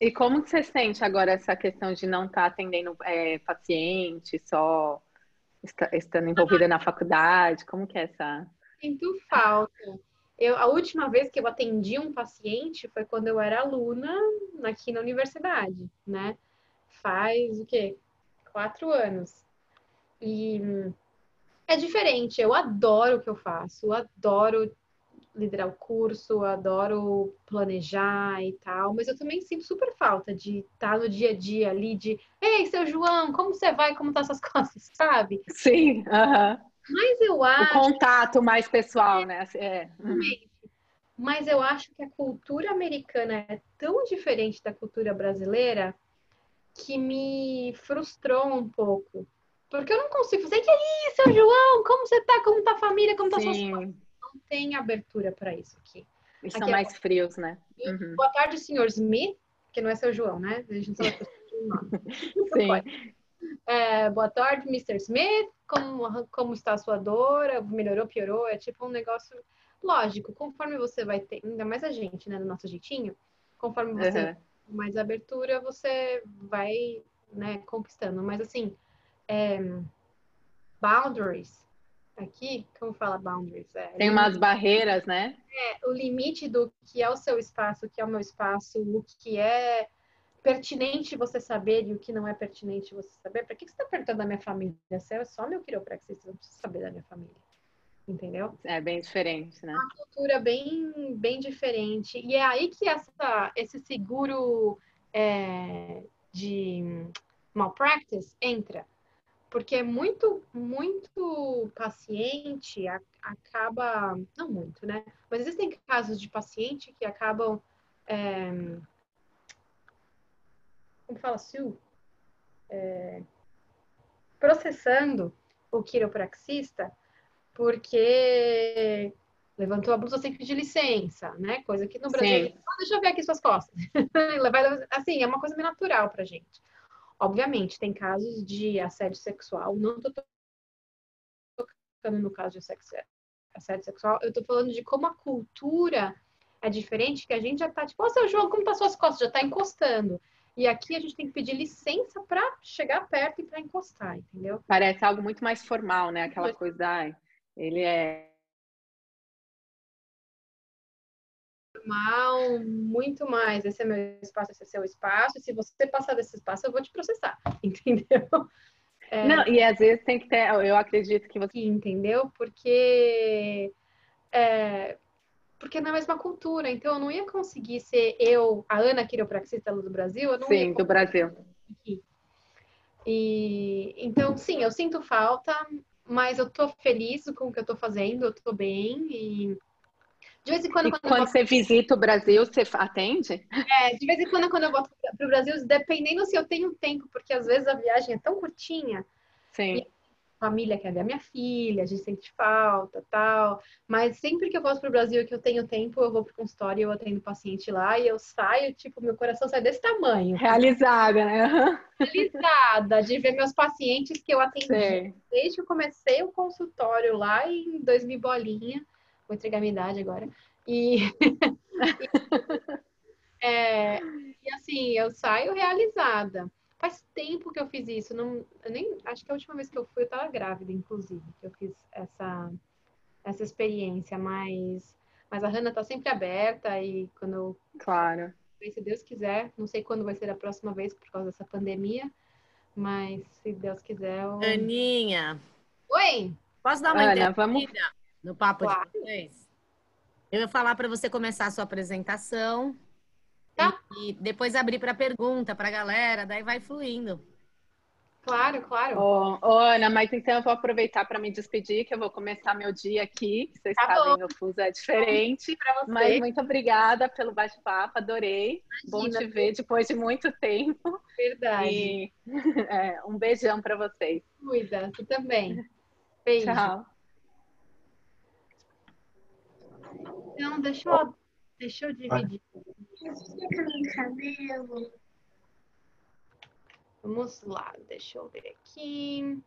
[SPEAKER 3] E como que você sente agora essa questão de não estar tá atendendo é, paciente, só estando envolvida na faculdade? Como que é essa?
[SPEAKER 2] Sinto falta. Eu, a última vez que eu atendi um paciente foi quando eu era aluna aqui na universidade, né? Faz o quê? Quatro anos. E é diferente. Eu adoro o que eu faço. Eu adoro liderar o curso, adoro planejar e tal, mas eu também sinto super falta de estar no dia a dia ali, de ei, seu João, como você vai, como tá essas coisas, sabe?
[SPEAKER 3] Sim, aham. Uh -huh.
[SPEAKER 2] Mas eu acho.
[SPEAKER 3] O contato mais pessoal, né? É.
[SPEAKER 2] Mas eu acho que a cultura americana é tão diferente da cultura brasileira que me frustrou um pouco. Porque eu não consigo fazer, que aí, seu João, como você tá? Como tá a família? Como tá Sim. suas tem abertura para isso aqui.
[SPEAKER 3] Eles aqui são é mais é... frios, né?
[SPEAKER 2] Uhum. Boa tarde, senhor Smith, que não é seu João, né? A gente nome. Sim. É, boa tarde, Mr. Smith. Como, como está a sua dor? Melhorou, piorou? É tipo um negócio lógico. Conforme você vai ter, ainda mais a gente, né, do nosso jeitinho, conforme você uhum. mais abertura, você vai, né, conquistando. Mas assim, é, boundaries aqui, como fala boundaries? É,
[SPEAKER 3] Tem umas barreiras, né?
[SPEAKER 2] É, o limite do que é o seu espaço, o que é o meu espaço, o que é pertinente você saber e o que não é pertinente você saber. Para que você está perguntando da minha família? Você é só meu quiropraxista, não precisa saber da minha família. entendeu?
[SPEAKER 3] É bem diferente, né?
[SPEAKER 2] Uma cultura bem, bem diferente. E é aí que essa, esse seguro é, de malpractice entra. Porque muito, muito paciente acaba. Não muito, né? Mas existem casos de paciente que acabam. É, como fala, Sue? É, processando o quiropraxista porque levantou a blusa sem pedir licença, né? Coisa que no Brasil, ah, deixa eu ver aqui suas costas. assim, é uma coisa meio natural pra gente. Obviamente, tem casos de assédio sexual, não tô tocando no caso de assédio sexual, eu tô falando de como a cultura é diferente, que a gente já tá tipo, ó, oh, seu João, como tá suas costas? Já tá encostando. E aqui a gente tem que pedir licença para chegar perto e para encostar, entendeu?
[SPEAKER 3] Parece algo muito mais formal, né? Aquela coisa, ai, ele é
[SPEAKER 2] normal, muito mais. Esse é meu espaço, esse é seu espaço. Se você passar desse espaço, eu vou te processar, entendeu?
[SPEAKER 3] É... Não, e às vezes tem que ter, eu acredito que você.
[SPEAKER 2] Entendeu? Porque. É, porque na mesma cultura, então eu não ia conseguir ser eu, a Ana quiropraxista do Brasil, eu não
[SPEAKER 3] Sim, do Brasil.
[SPEAKER 2] Aqui. E então, sim, eu sinto falta, mas eu tô feliz com o que eu tô fazendo, eu tô bem e
[SPEAKER 3] de vez em quando, quando, quando você visita o Brasil, você atende?
[SPEAKER 2] É, de vez em quando, quando eu volto para o Brasil, dependendo se eu tenho tempo, porque às vezes a viagem é tão curtinha.
[SPEAKER 3] Sim.
[SPEAKER 2] a família quer ver a minha filha, a gente sente falta, tal. Mas sempre que eu volto para o Brasil e que eu tenho tempo, eu vou para o consultório, eu atendo paciente lá e eu saio, tipo, meu coração sai desse tamanho.
[SPEAKER 3] Realizada, né?
[SPEAKER 2] Realizada de ver meus pacientes que eu atendi Sim. desde que eu comecei o consultório lá em 2000 bolinha vou entregar minha idade agora. E, é, e assim, eu saio realizada. Faz tempo que eu fiz isso. Não, nem, acho que a última vez que eu fui, eu estava grávida, inclusive, que eu fiz essa, essa experiência. Mas, mas a Hanna está sempre aberta e quando eu.
[SPEAKER 3] Claro.
[SPEAKER 2] Se Deus quiser, não sei quando vai ser a próxima vez por causa dessa pandemia, mas se Deus quiser. Eu...
[SPEAKER 1] Aninha.
[SPEAKER 2] Oi!
[SPEAKER 1] Posso dar uma Ana, vamos no papo claro. de vocês? Eu vou falar para você começar a sua apresentação. Tá. E, e depois abrir para pergunta para a galera, daí vai fluindo.
[SPEAKER 2] Claro, claro.
[SPEAKER 3] Ô, oh, Ana, mas então eu vou aproveitar para me despedir, que eu vou começar meu dia aqui. Vocês tá sabem, o fuso é diferente. Mas muito obrigada pelo bate-papo, adorei. Imagina, Bom te ver depois de muito tempo.
[SPEAKER 2] Verdade. E,
[SPEAKER 3] é, um beijão para vocês.
[SPEAKER 2] Cuida, tu também. Beijo.
[SPEAKER 3] Tchau.
[SPEAKER 2] Então, deixa eu, deixa eu dividir. Vamos lá, deixa eu ver aqui.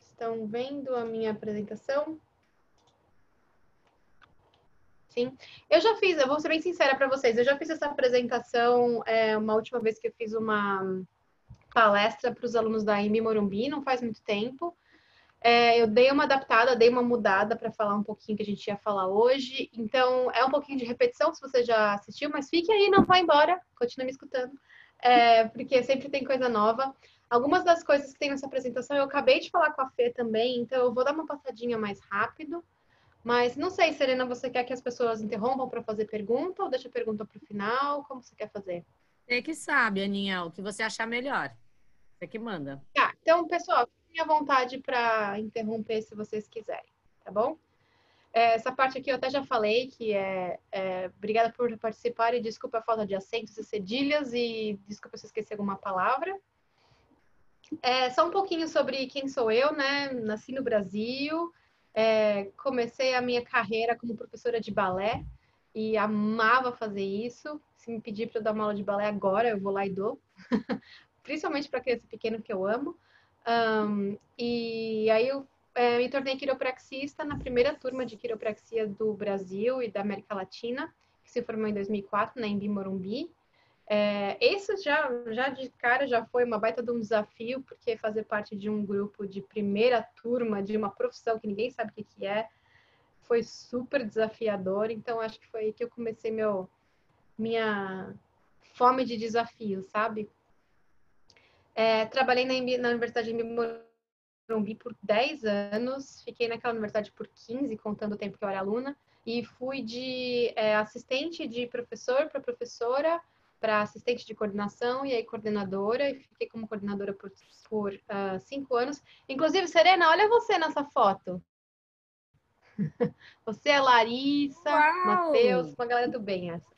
[SPEAKER 2] Estão vendo a minha apresentação? Sim. Eu já fiz, eu vou ser bem sincera para vocês, eu já fiz essa apresentação é, uma última vez que eu fiz uma palestra para os alunos da IMB Morumbi, não faz muito tempo. É, eu dei uma adaptada, dei uma mudada para falar um pouquinho que a gente ia falar hoje. Então, é um pouquinho de repetição se você já assistiu, mas fique aí, não vá embora, continue me escutando, é, porque sempre tem coisa nova. Algumas das coisas que tem nessa apresentação eu acabei de falar com a Fê também, então eu vou dar uma passadinha mais rápido. Mas não sei, Serena, você quer que as pessoas interrompam para fazer pergunta ou deixa a pergunta para o final? Como você quer fazer?
[SPEAKER 1] Você que sabe, Aninha, o que você achar melhor. Você que manda.
[SPEAKER 2] Tá, então, pessoal, fiquem à vontade para interromper se vocês quiserem, tá bom? É, essa parte aqui eu até já falei, que é, é obrigada por participar e desculpa a falta de acentos e cedilhas e desculpa se eu esqueci alguma palavra. É, só um pouquinho sobre quem sou eu, né? Nasci no Brasil, é, comecei a minha carreira como professora de balé e amava fazer isso. Se me pedir para eu dar uma aula de balé agora, eu vou lá e dou. Principalmente para criança pequena que eu amo. Um, e aí eu é, me tornei quiropraxista na primeira turma de quiropraxia do Brasil e da América Latina, que se formou em 2004 na Embi Morumbi. É, esse já, já de cara já foi uma baita de um desafio, porque fazer parte de um grupo de primeira turma, de uma profissão que ninguém sabe o que, que é, foi super desafiador. Então, acho que foi aí que eu comecei meu, minha fome de desafio, sabe? É, trabalhei na, na Universidade de Morumbi por 10 anos, fiquei naquela universidade por 15, contando o tempo que eu era aluna, e fui de é, assistente de professor para professora, para assistente de coordenação e aí coordenadora, e fiquei como coordenadora por, por uh, cinco anos. Inclusive, Serena, olha você nessa foto. Você é Larissa, Matheus, uma galera do bem essa.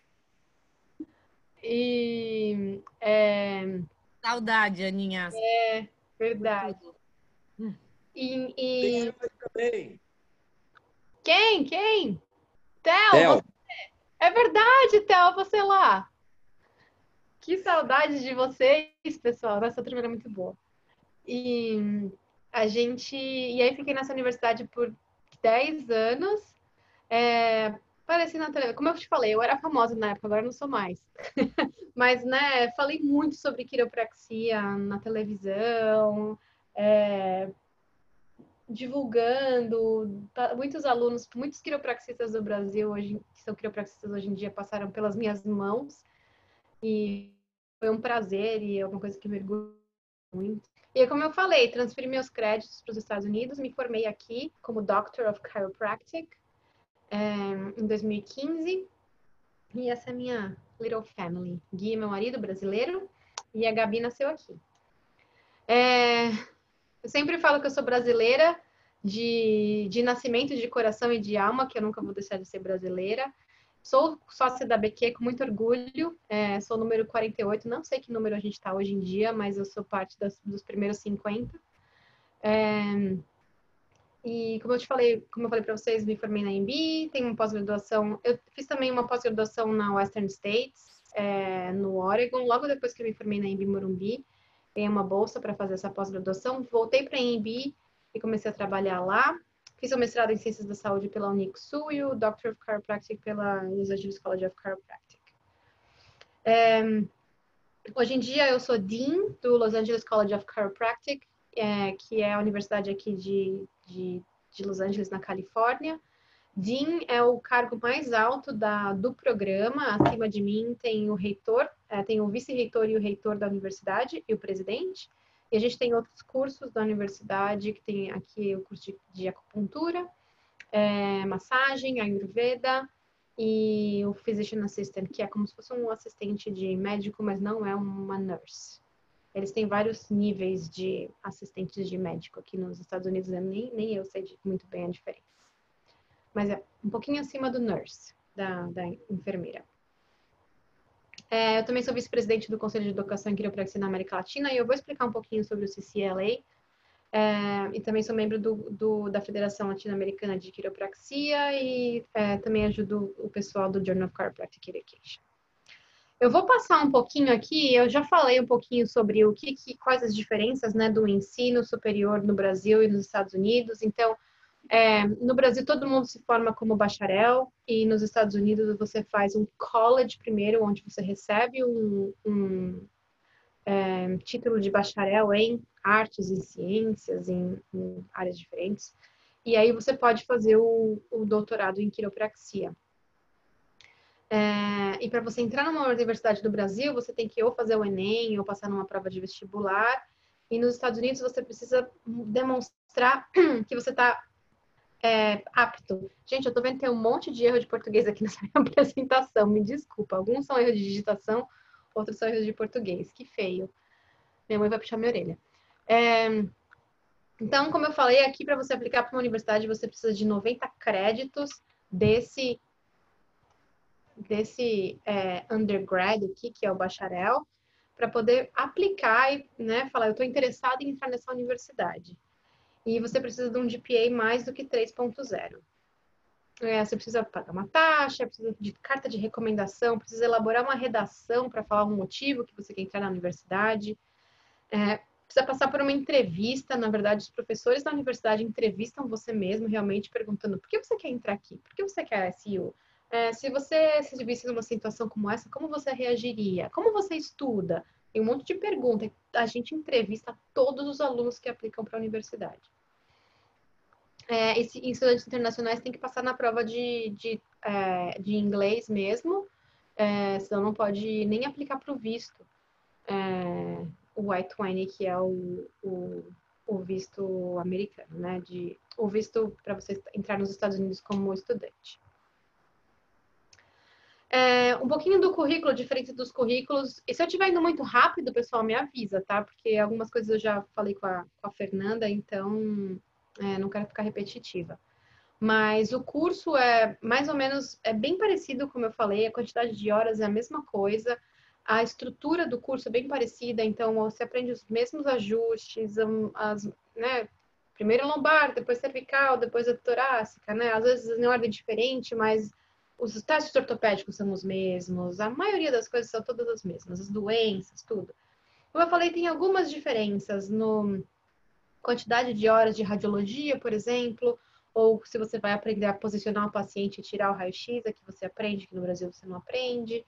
[SPEAKER 2] E é...
[SPEAKER 1] saudade, Aninha.
[SPEAKER 2] É verdade. E, e... também. Quem? Quem? Theo. Você... É verdade, Theo, você lá. Que saudade de vocês, pessoal. Nossa turma era muito boa. E a gente. E aí fiquei nessa universidade por 10 anos. É, Pareci na televisão. Como eu te falei, eu era famosa na época, agora não sou mais. Mas, né, falei muito sobre quiropraxia na televisão, é, divulgando. Muitos alunos, muitos quiropraxistas do Brasil, hoje, que são quiropraxistas hoje em dia, passaram pelas minhas mãos. E foi um prazer e é uma coisa que me orgulho muito. E como eu falei, transferi meus créditos para os Estados Unidos, me formei aqui como Doctor of Chiropractic é, em 2015. E essa é a minha little family. Gui meu marido brasileiro e a Gabi nasceu aqui. É, eu sempre falo que eu sou brasileira de, de nascimento, de coração e de alma, que eu nunca vou deixar de ser brasileira. Sou sócia da BQ com muito orgulho, é, sou número 48, não sei que número a gente está hoje em dia, mas eu sou parte das, dos primeiros 50. É, e como eu te falei, como eu falei para vocês, me formei na MB, tenho uma pós-graduação. Eu fiz também uma pós-graduação na Western States, é, no Oregon, logo depois que eu me formei na MB Morumbi. Ganhei uma bolsa para fazer essa pós-graduação. Voltei para a MB e comecei a trabalhar lá. Fiz o mestrado em Ciências da Saúde pela Unixu e o Doctor of Chiropractic pela Los Angeles College of Chiropractic. É, hoje em dia eu sou Dean do Los Angeles College of Chiropractic, é, que é a universidade aqui de, de, de, Los Angeles, na Califórnia. Dean é o cargo mais alto da, do programa. Acima de mim tem o reitor, é, tem o vice-reitor e o reitor da universidade e o presidente. E a gente tem outros cursos da universidade, que tem aqui o curso de, de acupuntura, é, massagem, ayurveda e o physician assistant, que é como se fosse um assistente de médico, mas não é uma nurse. Eles têm vários níveis de assistentes de médico aqui nos Estados Unidos, né? nem, nem eu sei muito bem a diferença. Mas é um pouquinho acima do nurse, da, da enfermeira. É, eu também sou vice-presidente do Conselho de Educação em Quiropraxia na América Latina e eu vou explicar um pouquinho sobre o CCLA. É, e também sou membro do, do da Federação Latino-Americana de Quiropraxia e é, também ajudo o pessoal do Journal of Chiropractic Education. Eu vou passar um pouquinho aqui, eu já falei um pouquinho sobre o que, que quais as diferenças né, do ensino superior no Brasil e nos Estados Unidos. Então, é, no Brasil todo mundo se forma como bacharel e nos Estados Unidos você faz um college primeiro, onde você recebe um, um é, título de bacharel em artes e ciências, em, em, áreas diferentes. E aí você pode fazer o, o doutorado em quiropraxia. É, e para você entrar numa universidade do Brasil, você tem que ou fazer o Enem ou passar numa prova de vestibular. E nos Estados Unidos você precisa demonstrar que você está é, apto. Gente, eu estou vendo que tem um monte de erro de português aqui nessa apresentação. Me desculpa. Alguns são erros de digitação, outros são erros de português. Que feio. Minha mãe vai puxar minha orelha. É, então, como eu falei, aqui para você aplicar para uma universidade, você precisa de 90 créditos desse desse é, undergrad aqui, que é o bacharel, para poder aplicar e né, falar, eu estou interessado em entrar nessa universidade. E você precisa de um GPA mais do que 3.0. É, você precisa pagar uma taxa, precisa de carta de recomendação, precisa elaborar uma redação para falar um motivo que você quer entrar na universidade. É, precisa passar por uma entrevista, na verdade, os professores da universidade entrevistam você mesmo, realmente perguntando por que você quer entrar aqui, por que você quer SEO, é, se você se visse numa situação como essa, como você reagiria? Como você estuda? Tem um monte de perguntas. A gente entrevista todos os alunos que aplicam para a universidade. É, esse, estudantes internacionais têm que passar na prova de, de, é, de inglês mesmo, é, senão não pode nem aplicar para o visto. É, o I-20, que é o, o o visto americano, né? De, o visto para você entrar nos Estados Unidos como estudante. É, um pouquinho do currículo, diferente dos currículos. E se eu estiver indo muito rápido, pessoal, me avisa, tá? Porque algumas coisas eu já falei com a, com a Fernanda, então é, não quero ficar repetitiva. Mas o curso é mais ou menos, é bem parecido, como eu falei, a quantidade de horas é a mesma coisa, a estrutura do curso é bem parecida, então você aprende os mesmos ajustes, as, né, primeiro lombar, depois cervical, depois a torácica, né? Às vezes em ordem diferente, mas os testes ortopédicos são os mesmos, a maioria das coisas são todas as mesmas, as doenças, tudo. Como eu falei, tem algumas diferenças no quantidade de horas de radiologia, por exemplo, ou se você vai aprender a posicionar o paciente e tirar o raio-x, aqui você aprende, que no Brasil você não aprende.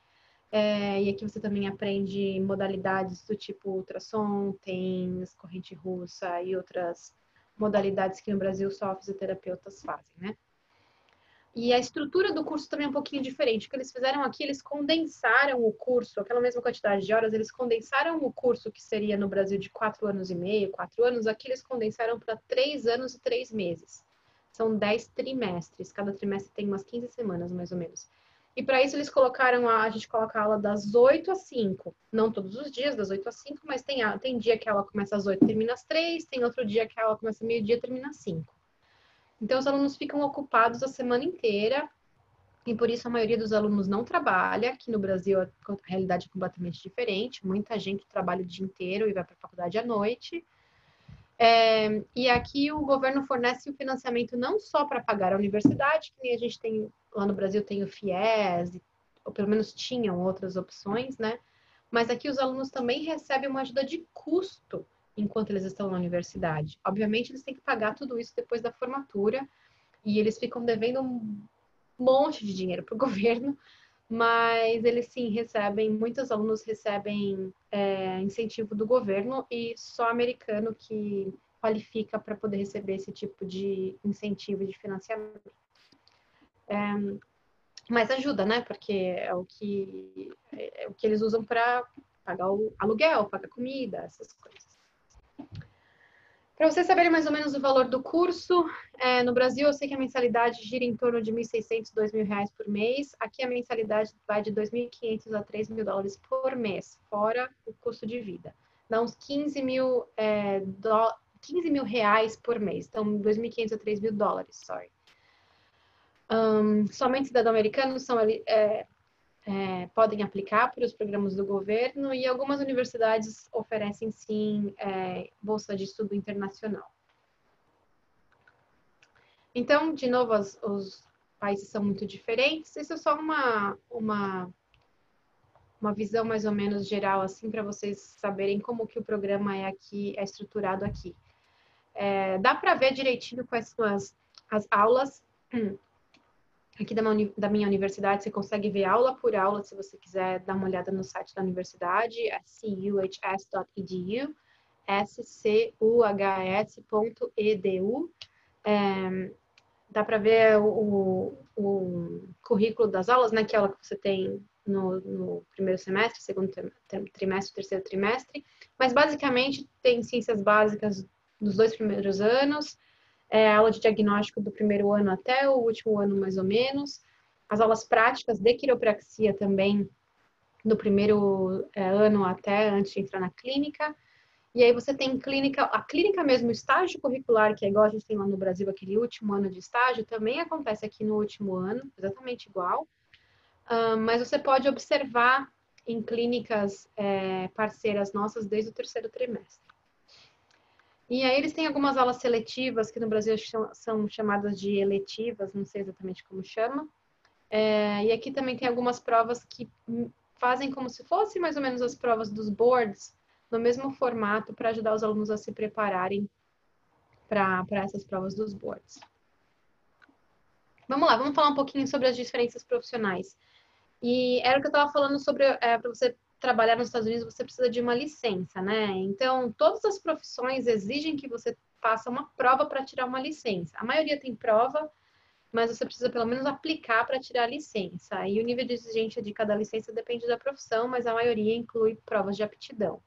[SPEAKER 2] É, e aqui você também aprende modalidades do tipo ultrassom, TENS, corrente russa e outras modalidades que no Brasil só fisioterapeutas fazem, né? E a estrutura do curso também é um pouquinho diferente. O que eles fizeram aqui, eles condensaram o curso, aquela mesma quantidade de horas, eles condensaram o curso que seria no Brasil de quatro anos e meio, quatro anos, aqui eles condensaram para três anos e três meses. São dez trimestres, cada trimestre tem umas 15 semanas, mais ou menos. E para isso eles colocaram, a, a gente coloca a aula das 8 às 5. Não todos os dias, das 8 às 5, mas tem, tem dia que a aula começa às 8 e termina às 3, tem outro dia que a aula começa meio-dia termina às 5. Então, os alunos ficam ocupados a semana inteira e por isso a maioria dos alunos não trabalha. Aqui no Brasil a realidade é completamente diferente. Muita gente trabalha o dia inteiro e vai para a faculdade à noite. É, e aqui o governo fornece o financiamento não só para pagar a universidade, que nem a gente tem lá no Brasil tem o FIES, ou pelo menos tinham outras opções, né? Mas aqui os alunos também recebem uma ajuda de custo enquanto eles estão na universidade. Obviamente, eles têm que pagar tudo isso depois da formatura e eles ficam devendo um monte de dinheiro para o governo, mas eles sim recebem, muitos alunos recebem é, incentivo do governo e só americano que qualifica para poder receber esse tipo de incentivo de financiamento. É, mas ajuda, né? Porque é o que, é o que eles usam para pagar o aluguel, pagar comida, essas coisas. Para vocês saberem mais ou menos o valor do curso, é, no Brasil eu sei que a mensalidade gira em torno de 1.600, 2.000 reais por mês. Aqui a mensalidade vai de 2.500 a 3.000 dólares por mês, fora o custo de vida. Dá uns 15 mil, é, do, 15 mil reais por mês. Então, 2.500 a 3.000 dólares, sorry. Um, somente cidadão americano são é, é, podem aplicar para os programas do governo e algumas universidades oferecem sim é, bolsa de estudo internacional. Então, de novo, as, os países são muito diferentes. Isso é só uma, uma, uma visão mais ou menos geral, assim, para vocês saberem como que o programa é aqui, é estruturado aqui. É, dá para ver direitinho quais são as, as aulas aqui da, minha universidade, você consegue ver aula por aula, se você quiser dar uma olhada no site da universidade, é cuhs.edu, scuhs.edu. É, dá para ver o, o, currículo das aulas, né, que é aula que você tem no, no primeiro semestre, segundo trimestre, terceiro trimestre, mas basicamente tem ciências básicas dos dois primeiros anos, é, aula de diagnóstico do primeiro ano até o último ano, mais ou menos. As aulas práticas de quiropraxia também, do primeiro é, ano até antes de entrar na clínica. E aí você tem clínica, a clínica mesmo, estágio curricular, que é igual a gente tem lá no Brasil, aquele último ano de estágio, também acontece aqui no último ano, exatamente igual. Uh, mas você pode observar em clínicas é, parceiras nossas desde o terceiro trimestre. E aí eles têm algumas aulas seletivas, que no Brasil são chamadas de eletivas, não sei exatamente como chama. É, e aqui também tem algumas provas que fazem como se fossem mais ou menos as provas dos boards, no mesmo formato, para ajudar os alunos a se prepararem para essas provas dos boards. Vamos lá, vamos falar um pouquinho sobre as diferenças profissionais. E era o que eu estava falando sobre é, para você trabalhar nos Estados Unidos, você precisa de uma licença, né? Então, todas as profissões exigem que você faça uma prova para tirar uma licença. A maioria tem prova, mas você precisa pelo menos aplicar para tirar a licença. E o nível de exigência de cada licença depende da profissão, mas a maioria inclui provas de aptidão.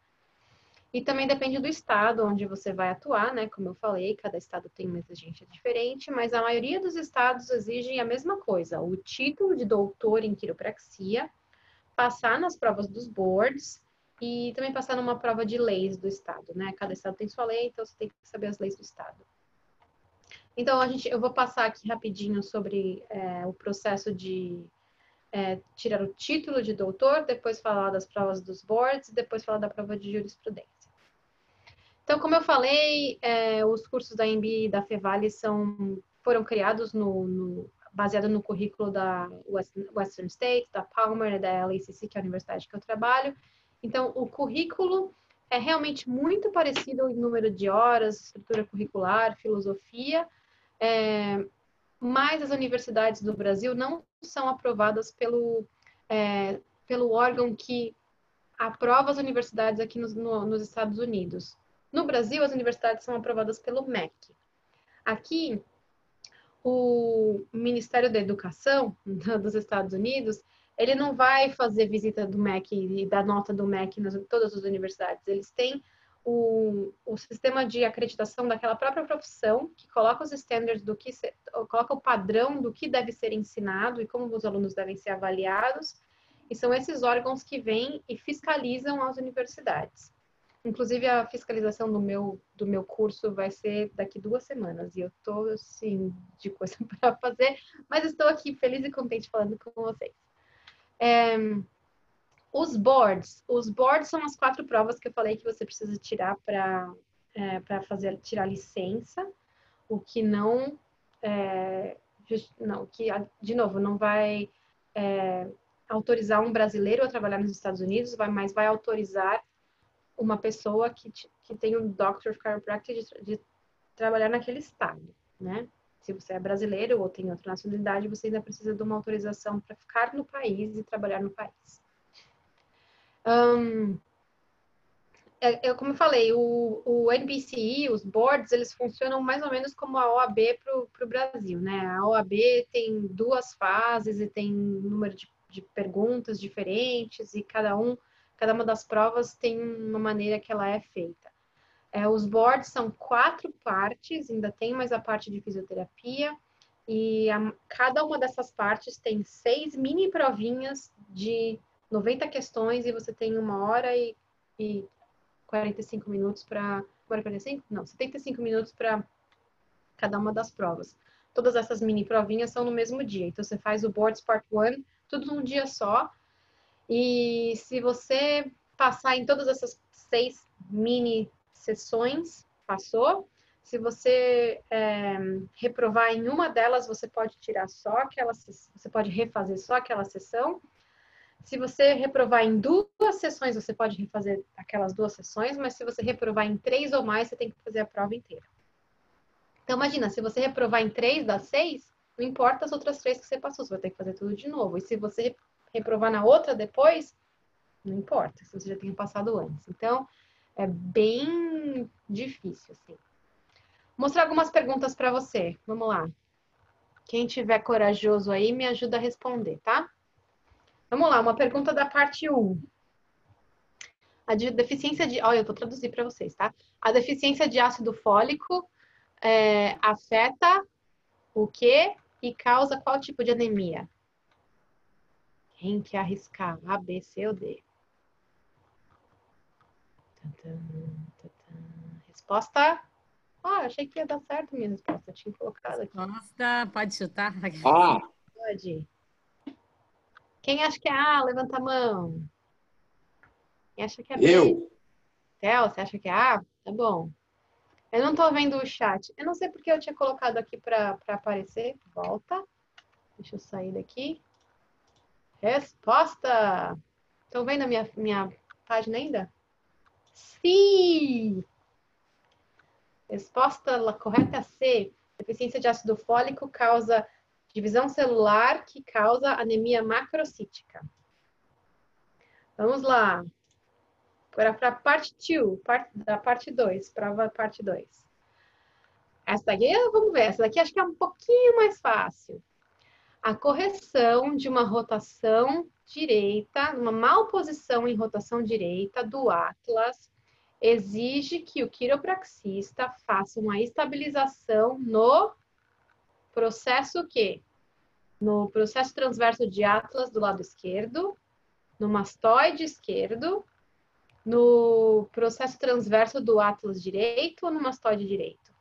[SPEAKER 2] E também depende do estado onde você vai atuar, né? Como eu falei, cada estado tem uma exigência diferente, mas a maioria dos estados exigem a mesma coisa: o título de doutor em quiropraxia, passar nas provas dos boards e também passar numa prova de leis do estado, né? Cada estado tem sua lei, então você tem que saber as leis do estado. Então, a gente, eu vou passar aqui rapidinho sobre é, o processo de é, tirar o título de doutor, depois falar das provas dos boards, depois falar da prova de jurisprudência. Então, como eu falei, é, os cursos da MBA e da Fevale são, foram criados no, no, baseado no currículo da Western State, da Palmer e da LACC, que é a universidade que eu trabalho. Então, o currículo é realmente muito parecido em número de horas, estrutura curricular, filosofia, é, mas as universidades do Brasil não são aprovadas pelo, é, pelo órgão que aprova as universidades aqui nos, no, nos Estados Unidos. No Brasil, as universidades são aprovadas pelo MEC. Aqui, o Ministério da Educação dos Estados Unidos, ele não vai fazer visita do MEC e dar nota do MEC nas todas as universidades. Eles têm o, o sistema de acreditação daquela própria profissão, que coloca os standards do que, se, coloca o padrão do que deve ser ensinado e como os alunos devem ser avaliados, e são esses órgãos que vêm e fiscalizam as universidades. Inclusive, a fiscalização do meu, do meu curso vai ser daqui duas semanas, e eu estou, assim, de coisa para fazer, mas estou aqui feliz e contente falando com vocês. É, os boards, os boards são as quatro provas que eu falei que você precisa tirar para é, para fazer tirar licença, o que não é, não que de novo não vai é, autorizar um brasileiro a trabalhar nos Estados Unidos, vai, mas vai autorizar uma pessoa que, que tem um Doctor of Chiropractic de, de trabalhar naquele estado, né? Se você é brasileiro ou tem outra nacionalidade, você ainda precisa de uma autorização para ficar no país e trabalhar no país. Um, é, é, como eu falei, o, o NBCI, os boards, eles funcionam mais ou menos como a OAB para o Brasil, né? A OAB tem duas fases e tem número de, de perguntas diferentes e cada um, cada uma das provas tem uma maneira que ela é feita. É, os boards são quatro partes, ainda tem mais a parte de fisioterapia, e a, cada uma dessas partes tem seis mini provinhas de 90 questões e você tem uma hora e, e 45 minutos para. 45? Não, 75 minutos para cada uma das provas. Todas essas mini provinhas são no mesmo dia. Então, você faz o Boards Part 1, tudo num dia só. E se você passar em todas essas seis mini sessões, passou. Se você é, reprovar em uma delas, você pode tirar só aquela, você pode refazer só aquela sessão. Se você reprovar em duas sessões, você pode refazer aquelas duas sessões, mas se você reprovar em três ou mais, você tem que fazer a prova inteira. Então, imagina, se você reprovar em três das seis, não importa as outras três que você passou, você vai ter que fazer tudo de novo. E se você reprovar na outra depois, não importa, se você já tinha passado antes. Então, é bem difícil, assim. Vou mostrar algumas perguntas para você. Vamos lá. Quem tiver corajoso aí, me ajuda a responder, tá? Vamos lá, uma pergunta da parte 1. A de deficiência de. Olha, eu vou traduzir para vocês, tá? A deficiência de ácido fólico é, afeta o quê e causa qual tipo de anemia? Quem quer arriscar? A, B, C ou D? Resposta. Ah, achei que ia dar certo minha resposta. Tinha colocado aqui.
[SPEAKER 1] Resposta, pode chutar.
[SPEAKER 4] Ah!
[SPEAKER 2] Pode. Quem acha que é A? Levanta a mão. Quem acha que é B?
[SPEAKER 4] Eu.
[SPEAKER 2] Theo, você acha que é A? Tá bom. Eu não tô vendo o chat. Eu não sei porque eu tinha colocado aqui para aparecer. Volta. Deixa eu sair daqui. Resposta! Estão vendo a minha, minha página ainda? Sim! Resposta correta é C. Deficiência de ácido fólico causa Divisão celular que causa anemia macrocítica. Vamos lá. Agora para a parte 2, part, da parte 2, prova parte 2. Essa daqui, vamos ver, essa daqui acho que é um pouquinho mais fácil. A correção de uma rotação direita, uma mal posição em rotação direita do Atlas exige que o quiropraxista faça uma estabilização no processo que? No processo transverso de Atlas do lado esquerdo, no mastoide esquerdo, no processo transverso do Atlas direito ou no mastoide direito?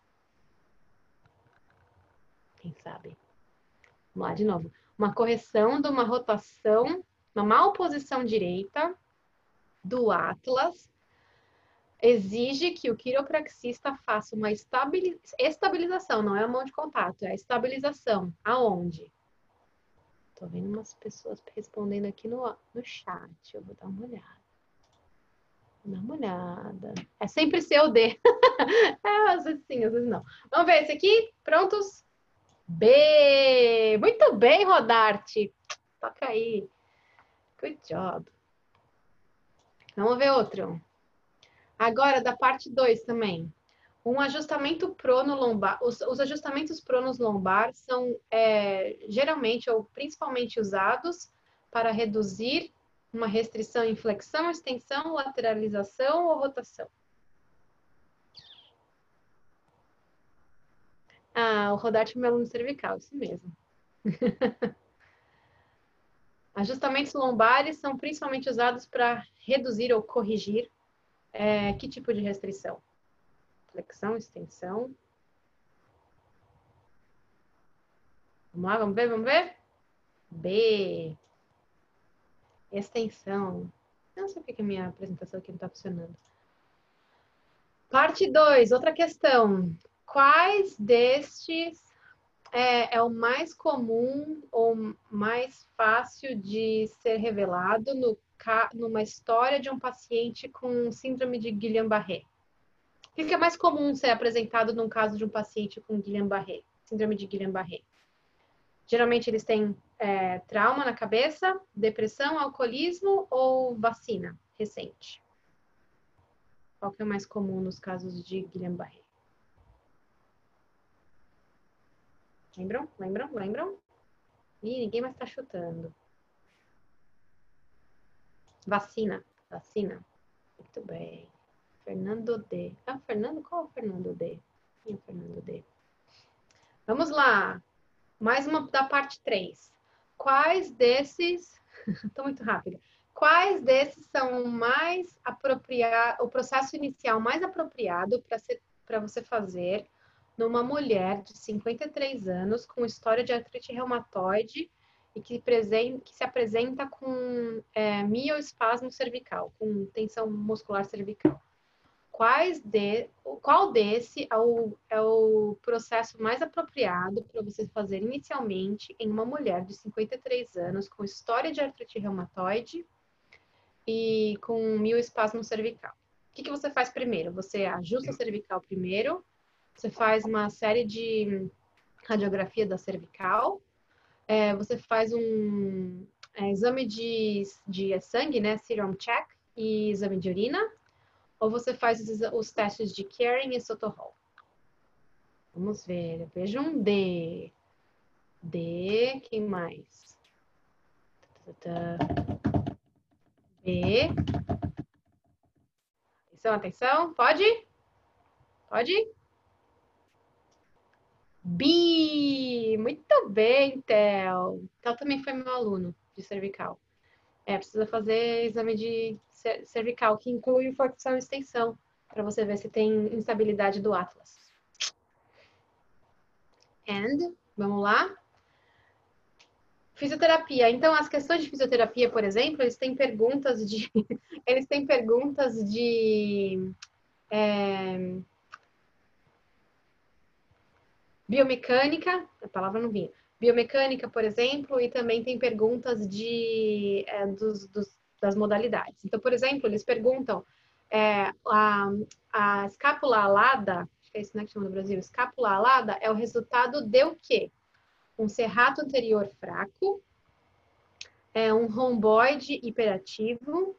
[SPEAKER 2] Quem sabe? Vamos lá de novo. Uma correção de uma rotação, uma malposição direita do Atlas exige que o quiropraxista faça uma estabilização, não é a mão de contato, é a estabilização. Aonde? Tô vendo umas pessoas respondendo aqui no, no chat. Eu vou dar uma olhada. Dar uma olhada. É sempre COD. é, às vezes sim, às vezes não. Vamos ver esse aqui? Prontos? B! Muito bem, Rodarte. Toca aí. Good job. Vamos ver outro. Agora, da parte 2 também. Um ajustamento prono-lombar. Os, os, ajustamentos pronos lombar são é, geralmente ou principalmente usados para reduzir uma restrição em flexão, extensão, lateralização ou rotação. Ah, o Rodarte é meu aluno cervical, isso mesmo. Ajustamentos lombares são principalmente usados para reduzir ou corrigir é, que tipo de restrição? Flexão, extensão. Vamos lá, vamos ver, vamos ver? B. Extensão. Eu não sei porque a minha apresentação aqui não está funcionando. Parte 2, outra questão. Quais destes é, é, o mais comum ou mais fácil de ser revelado no numa história de um paciente com síndrome de Guillain-Barré? O que é mais comum ser apresentado num caso de um paciente com Guillain-Barré, síndrome de Guillain-Barré? Geralmente eles têm é, trauma na cabeça, depressão, alcoolismo ou vacina recente? Qual que é mais comum nos casos de Guillain-Barré? Lembram? Lembram? Lembram? Ih, ninguém mais está chutando. Vacina, vacina. Muito bem. Fernando D. Ah, Fernando? Qual é o Fernando D? Quem é o Fernando D? Vamos lá. Mais uma da parte 3. Quais desses. Estou muito rápida. Quais desses são mais apropriados, o processo inicial mais apropriado para você fazer numa mulher de 53 anos com história de artrite reumatoide e que, que se apresenta com é, mioespasmo cervical, com tensão muscular cervical. Quais de, qual desse é o, é o processo mais apropriado para você fazer inicialmente em uma mulher de 53 anos com história de artrite reumatoide e com mioespasmo cervical? O que, que você faz primeiro? Você ajusta a cervical primeiro, você faz uma série de radiografia da cervical, é, você faz um é, exame de, de sangue, né, serum check, e exame de urina, ou você faz os, os testes de Caring e Sotohol. Vamos ver, eu vejo um D. D, quem mais? B. Atenção, atenção, pode? Pode? Bi! Muito bem, Tel. Tel também foi meu aluno de cervical. É, precisa fazer exame de cervical, que inclui flexão e extensão, para você ver se tem instabilidade do Atlas. And, vamos lá. Fisioterapia. Então, as questões de fisioterapia, por exemplo, eles têm perguntas de. eles têm perguntas de. É, Biomecânica, a palavra não vinha. Biomecânica, por exemplo, e também tem perguntas de, é, dos, dos, das modalidades. Então, por exemplo, eles perguntam é, a, a escápula alada, acho que é isso né, que chama no Brasil, escápula alada é o resultado de o quê? Um serrato anterior fraco, é um romboide hiperativo,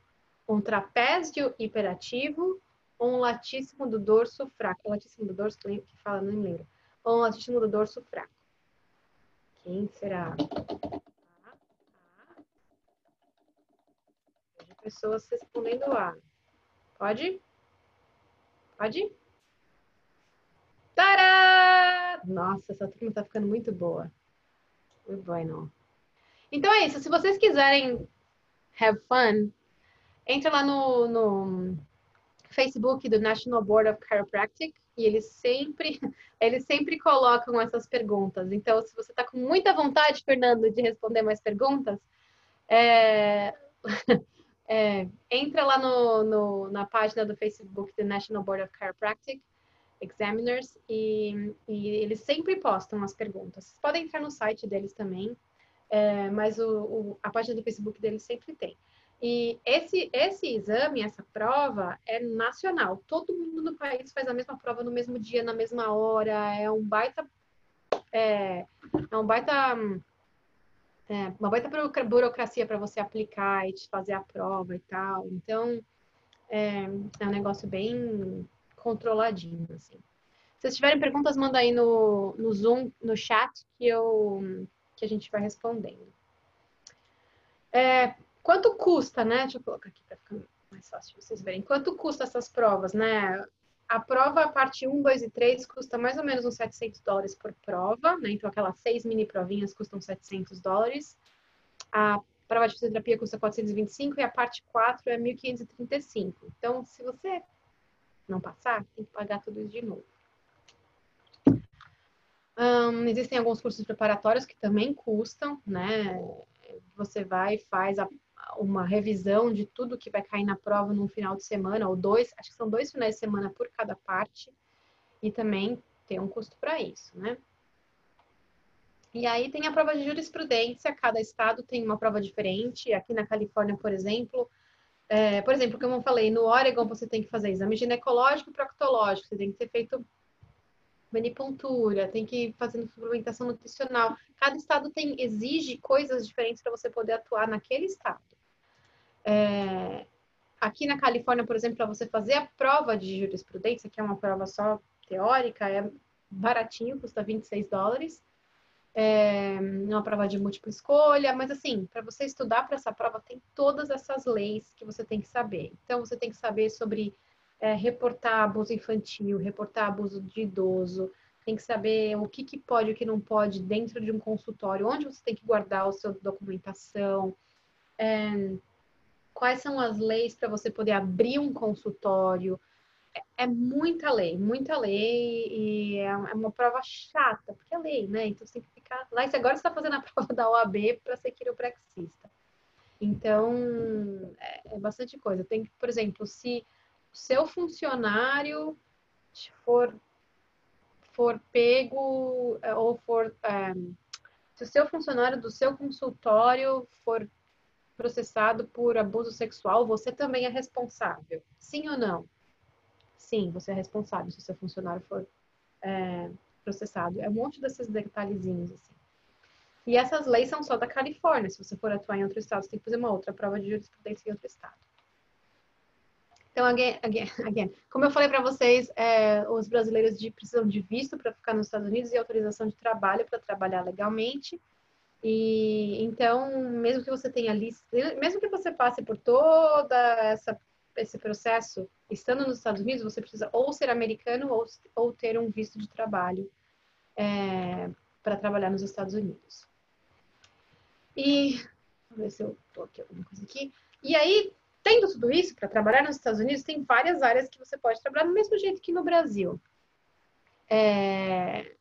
[SPEAKER 2] um trapézio hiperativo, um latíssimo do dorso fraco. É latíssimo do dorso que fala, não lembro ou um do dorso fraco. Quem será? A, A. Vejo pessoas respondendo A. Pode? Pode? Tará! Nossa, essa turma tá ficando muito boa. Muito bueno. Então é isso. Se vocês quiserem have fun, entra lá no, no Facebook do National Board of Chiropractic e eles sempre, eles sempre colocam essas perguntas. Então, se você está com muita vontade, Fernando, de responder mais perguntas, é, é, entra lá no, no, na página do Facebook do National Board of Chiropractic Examiners e, e eles sempre postam as perguntas. Vocês podem entrar no site deles também, é, mas o, o, a página do Facebook deles sempre tem. E esse, esse exame, essa prova, é nacional. Todo mundo no país faz a mesma prova no mesmo dia, na mesma hora. É um baita. É, é um baita. É, uma baita burocracia para você aplicar e fazer a prova e tal. Então, é, é um negócio bem controladinho, assim. Se vocês tiverem perguntas, manda aí no, no Zoom, no chat, que, eu, que a gente vai respondendo. É, Quanto custa, né? Deixa eu colocar aqui para ficar mais fácil vocês verem. Quanto custa essas provas, né? A prova, parte 1, 2 e 3, custa mais ou menos uns 700 dólares por prova, né? Então, aquelas seis mini provinhas custam 700 dólares. A prova de fisioterapia custa 425 e a parte 4 é 1.535. Então, se você não passar, tem que pagar tudo isso de novo. Um, existem alguns cursos preparatórios que também custam, né? Você vai e faz a uma revisão de tudo que vai cair na prova num final de semana, ou dois, acho que são dois finais de semana por cada parte, e também tem um custo para isso, né? E aí tem a prova de jurisprudência, cada estado tem uma prova diferente. Aqui na Califórnia, por exemplo, é, por exemplo, como eu falei, no Oregon você tem que fazer exame ginecológico e proctológico, você tem que ter feito manipuntura, tem que ir fazendo suplementação nutricional. Cada estado tem exige coisas diferentes para você poder atuar naquele estado. É, aqui na Califórnia, por exemplo, para você fazer a prova de jurisprudência, que é uma prova só teórica, é baratinho, custa 26 dólares. É uma prova de múltipla escolha, mas assim, para você estudar para essa prova, tem todas essas leis que você tem que saber. Então, você tem que saber sobre é, reportar abuso infantil, reportar abuso de idoso, tem que saber o que, que pode e o que não pode dentro de um consultório, onde você tem que guardar a sua documentação. É, quais são as leis para você poder abrir um consultório. É, é, muita lei, muita lei, e é, é uma prova chata, porque é lei, né? Então você tem que ficar lá. E agora você está fazendo a prova da OAB para ser quiropraxista. Então, é, é, bastante coisa. Tem que, por exemplo, se seu funcionário for, for pego é, ou for. É, se o seu funcionário do seu consultório for processado por abuso sexual, você também é responsável. Sim ou não? Sim, você é responsável se o seu funcionário for é, processado. É um monte desses detalhezinhos, assim. E essas leis são só da Califórnia. Se você for atuar em outro estado, você tem que fazer uma outra prova de jurisprudência em outro estado. Então, again, again, again. como eu falei para vocês, é, os brasileiros de, precisam de visto para ficar nos Estados Unidos e autorização de trabalho para trabalhar legalmente. E então, mesmo que você tenha lista, mesmo que você passe por toda essa esse processo, estando nos Estados Unidos, você precisa ou ser americano ou, ou ter um visto de trabalho é, para trabalhar nos Estados Unidos. E vamos ver se eu coloquei alguma coisa aqui. E aí, tendo tudo isso para trabalhar nos Estados Unidos, tem várias áreas que você pode trabalhar do mesmo jeito que no Brasil. É,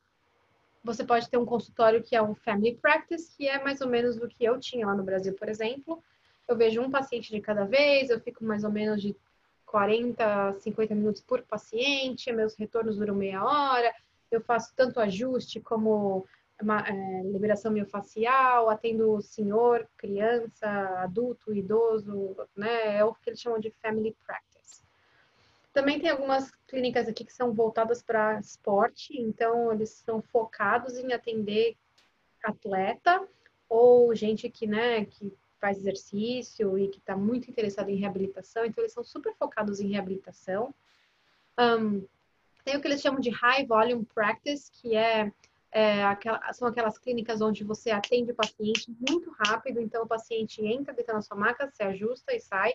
[SPEAKER 2] você pode ter um consultório que é um family practice, que é mais ou menos o que eu tinha lá no Brasil, por exemplo. Eu vejo um paciente de cada vez, eu fico mais ou menos de 40, 50 minutos por paciente, meus retornos duram meia hora, eu faço tanto ajuste como uma, é, liberação miofascial, atendo senhor, criança, adulto, idoso, né? É o que eles chamam de family practice. Também tem algumas clínicas aqui que são voltadas para esporte, então eles são focados em atender atleta ou gente que, né, que faz exercício e que está muito interessado em reabilitação, então eles são super focados em reabilitação. Um, tem o que eles chamam de High Volume Practice, que é, é aquela, são aquelas clínicas onde você atende o paciente muito rápido, então o paciente entra, deita na sua maca, se ajusta e sai,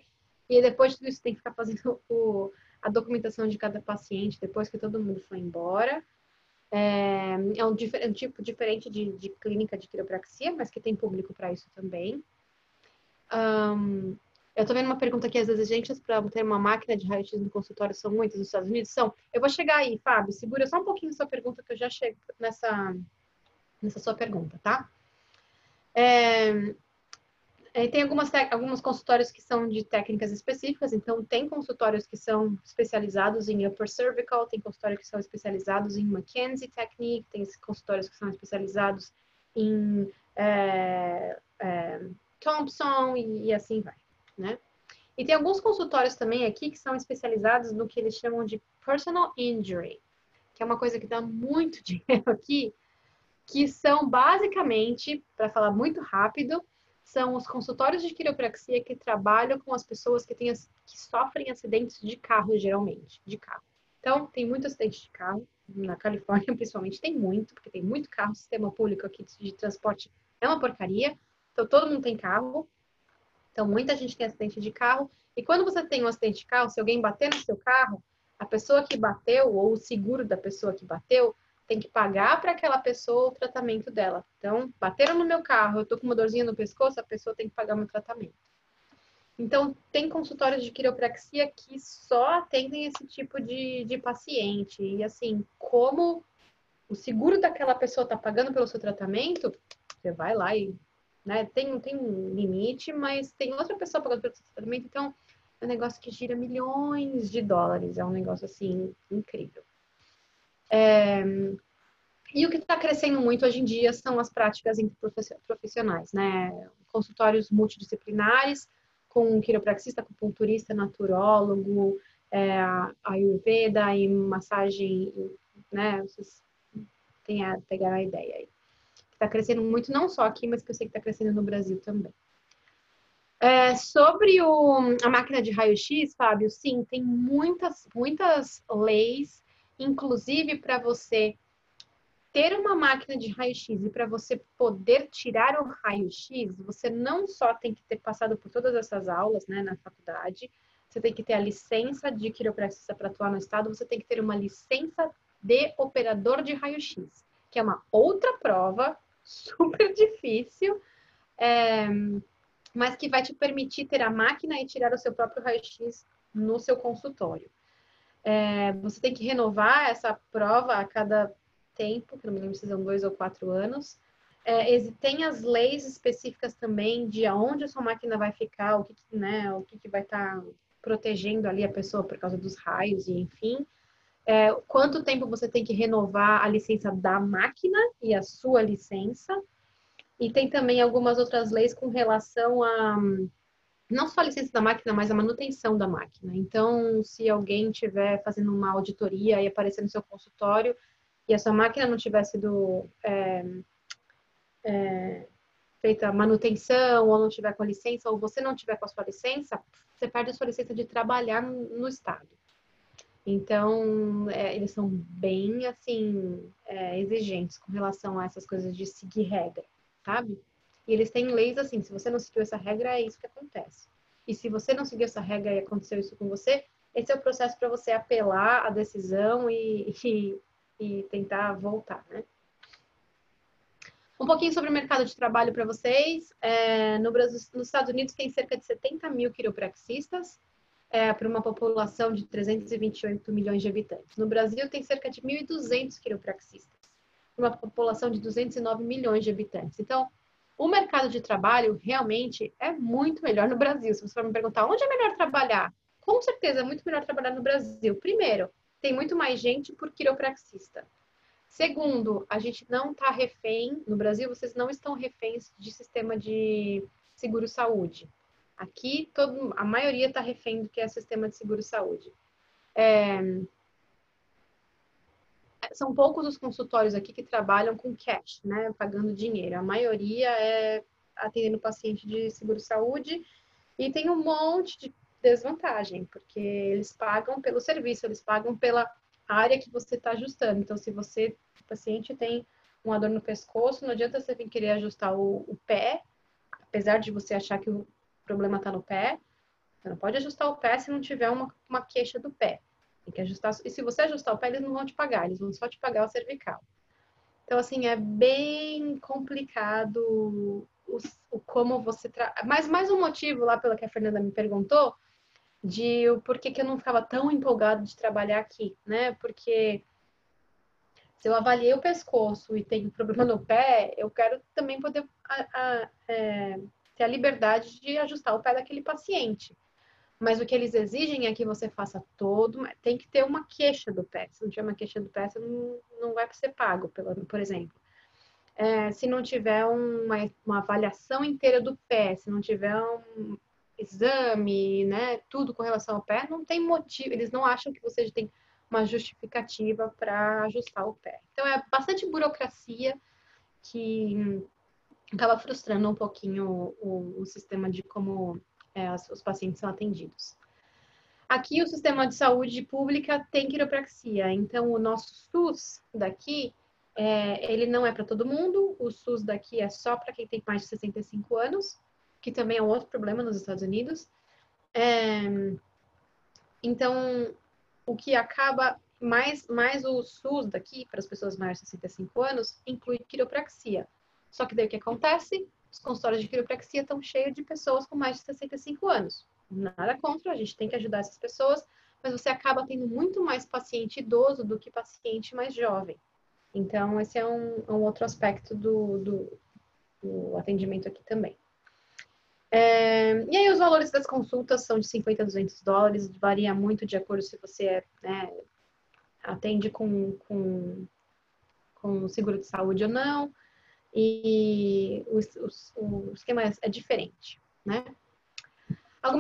[SPEAKER 2] e depois de tudo isso tem que ficar fazendo o, a documentação de cada paciente depois que todo mundo foi embora. É, é um, é um, tipo diferente de, de, clínica de quiropraxia, mas que tem público para isso também. Um, eu tô vendo uma pergunta aqui, as exigências para ter uma máquina de raio-x no consultório são muitas nos Estados Unidos? São. Eu vou chegar aí, Fábio, segura só um pouquinho sua pergunta que eu já chego nessa, nessa sua pergunta, tá? É, é, tem algumas, alguns consultórios que são de técnicas específicas, então tem consultórios que são especializados em upper cervical, tem consultórios que são especializados em Mackenzie Technique, tem consultórios que são especializados em é, é, Thompson e, e, assim vai, né? E tem alguns consultórios também aqui que são especializados no que eles chamam de personal injury, que é uma coisa que dá muito dinheiro aqui, que são basicamente, para falar muito rápido, são os consultórios de quiropraxia que trabalham com as pessoas que, têm, que sofrem acidentes de carro, geralmente, de carro. Então, tem muito acidente de carro, na Califórnia principalmente tem muito, porque tem muito carro, o sistema público aqui de transporte é uma porcaria, então todo mundo tem carro, então muita gente tem acidente de carro, e quando você tem um acidente de carro, se alguém bater no seu carro, a pessoa que bateu, ou o seguro da pessoa que bateu, tem que pagar para aquela pessoa o tratamento dela. Então, bateram no meu carro, eu tô com uma dorzinha no pescoço, a pessoa tem que pagar meu tratamento. Então, tem consultórios de quiropraxia que só atendem esse tipo de, de paciente. E assim, como o seguro daquela pessoa está pagando pelo seu tratamento, você vai lá e né, tem, tem um limite, mas tem outra pessoa pagando pelo tratamento, então é um negócio que gira milhões de dólares. É um negócio assim incrível. É, e o que está crescendo muito hoje em dia são as práticas profissionais, né? Consultórios multidisciplinares, com quiropraxista, acupunturista, naturólogo, é, ayurveda e massagem, né? Vocês têm a, pegar a ideia aí. Está crescendo muito, não só aqui, mas que eu sei que está crescendo no Brasil também. É, sobre o, a máquina de raio-x, Fábio, sim, tem muitas, muitas leis Inclusive, para você ter uma máquina de raio-x e para você poder tirar o raio-x, você não só tem que ter passado por todas essas aulas né, na faculdade, você tem que ter a licença de quiropraxista para atuar no estado, você tem que ter uma licença de operador de raio-x, que é uma outra prova super difícil, é, mas que vai te permitir ter a máquina e tirar o seu próprio raio-x no seu consultório. É, você tem que renovar essa prova a cada tempo, que não me lembro se são dois ou quatro anos. É, tem as leis específicas também de aonde a sua máquina vai ficar, o que, né, o que, que vai estar tá protegendo ali a pessoa por causa dos raios e enfim. É, quanto tempo você tem que renovar a licença da máquina e a sua licença. E tem também algumas outras leis com relação a não só a licença da máquina, mas a manutenção da máquina. Então, se alguém estiver fazendo uma auditoria e aparecer no seu consultório e a sua máquina não tiver sido é, é, feita manutenção ou não tiver com a licença ou você não tiver com a sua licença, você perde a sua licença de trabalhar no, no estado. Então, é, eles são bem, assim, é, exigentes com relação a essas coisas de seguir regra, sabe? E eles têm leis assim, se você não seguiu essa regra, é isso que acontece. E se você não seguiu essa regra e aconteceu isso com você, esse é o processo para você apelar a decisão e, e, e, tentar voltar, né? Um pouquinho sobre o mercado de trabalho para vocês. É, no Brasil, nos Estados Unidos tem cerca de 70 mil quiropraxistas é, para uma população de 328 milhões de habitantes. No Brasil tem cerca de 1.200 quiropraxistas para uma população de 209 milhões de habitantes. Então, o mercado de trabalho realmente é muito melhor no Brasil. Se você for me perguntar onde é melhor trabalhar, com certeza é muito melhor trabalhar no Brasil. Primeiro, tem muito mais gente por quiropraxista. Segundo, a gente não está refém, no Brasil vocês não estão reféns de sistema de seguro-saúde. Aqui, todo, a maioria está refém do que é sistema de seguro-saúde. É, são poucos os consultórios aqui que trabalham com cash, né, pagando dinheiro. A maioria é atendendo paciente de seguro-saúde e tem um monte de desvantagem, porque eles pagam pelo serviço, eles pagam pela área que você está ajustando. Então, se você, o paciente tem uma dor no pescoço, não adianta você vir querer ajustar o, o pé, apesar de você achar que o problema está no pé, você não pode ajustar o pé se não tiver uma, uma queixa do pé. Tem que ajustar. E se você ajustar o pé, eles não vão te pagar, eles vão só te pagar o cervical. Então, assim, é bem complicado o, o como você. Tra... Mas mais um motivo lá pelo que a Fernanda me perguntou de o porquê que eu não ficava tão empolgado de trabalhar aqui, né? Porque se eu avaliei o pescoço e tenho problema no pé, eu quero também poder a, a, é, ter a liberdade de ajustar o pé daquele paciente. Mas o que eles exigem é que você faça todo, tem que ter uma queixa do pé. Se não tiver uma queixa do pé, você não, não vai ser pago, por exemplo. É, se não tiver uma, uma avaliação inteira do pé, se não tiver um exame, né, tudo com relação ao pé, não tem motivo, eles não acham que você tem uma justificativa para ajustar o pé. Então é bastante burocracia que acaba frustrando um pouquinho o, o sistema de como é, os pacientes são atendidos. Aqui o sistema de saúde pública tem quiropraxia, então o nosso SUS daqui é, ele não é para todo mundo, o SUS daqui é só para quem tem mais de 65 anos, que também é um outro problema nos Estados Unidos. É, então, o que acaba mais, mais o SUS daqui, para as pessoas maiores de 65 anos, inclui quiropraxia. Só que daí o que acontece? Os consultórios de quiropraxia estão cheios de pessoas com mais de 65 anos. Nada contra, a gente tem que ajudar essas pessoas, mas você acaba tendo muito mais paciente idoso do que paciente mais jovem. Então, esse é um, um outro aspecto do, do, do atendimento aqui também. É, e aí os valores das consultas são de 50 a 200 dólares, varia muito de acordo se você é, né, atende com, com, com seguro de saúde ou não, e o, o, o esquema é, diferente, né?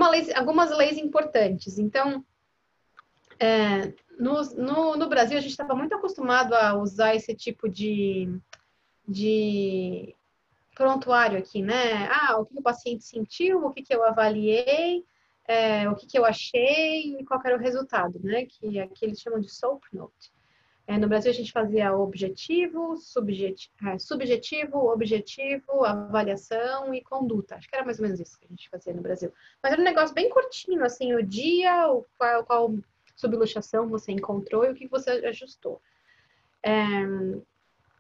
[SPEAKER 2] Leis, algumas leis importantes. Então, é, no, no, no, Brasil, a gente estava muito acostumado a usar esse tipo de, de prontuário aqui, né? Ah, o que o paciente sentiu, o que, que eu avaliei, é, o que, que eu achei e qual era o resultado, né? Que aqui eles chamam de SOAP Note. É, no Brasil a gente fazia objetivo, subjetivo, é, subjetivo, objetivo, avaliação e conduta. Acho que era mais ou menos isso que a gente fazia no Brasil. Mas era um negócio bem curtinho, assim, o dia, o, qual, qual subluxação você encontrou e o que você ajustou. É,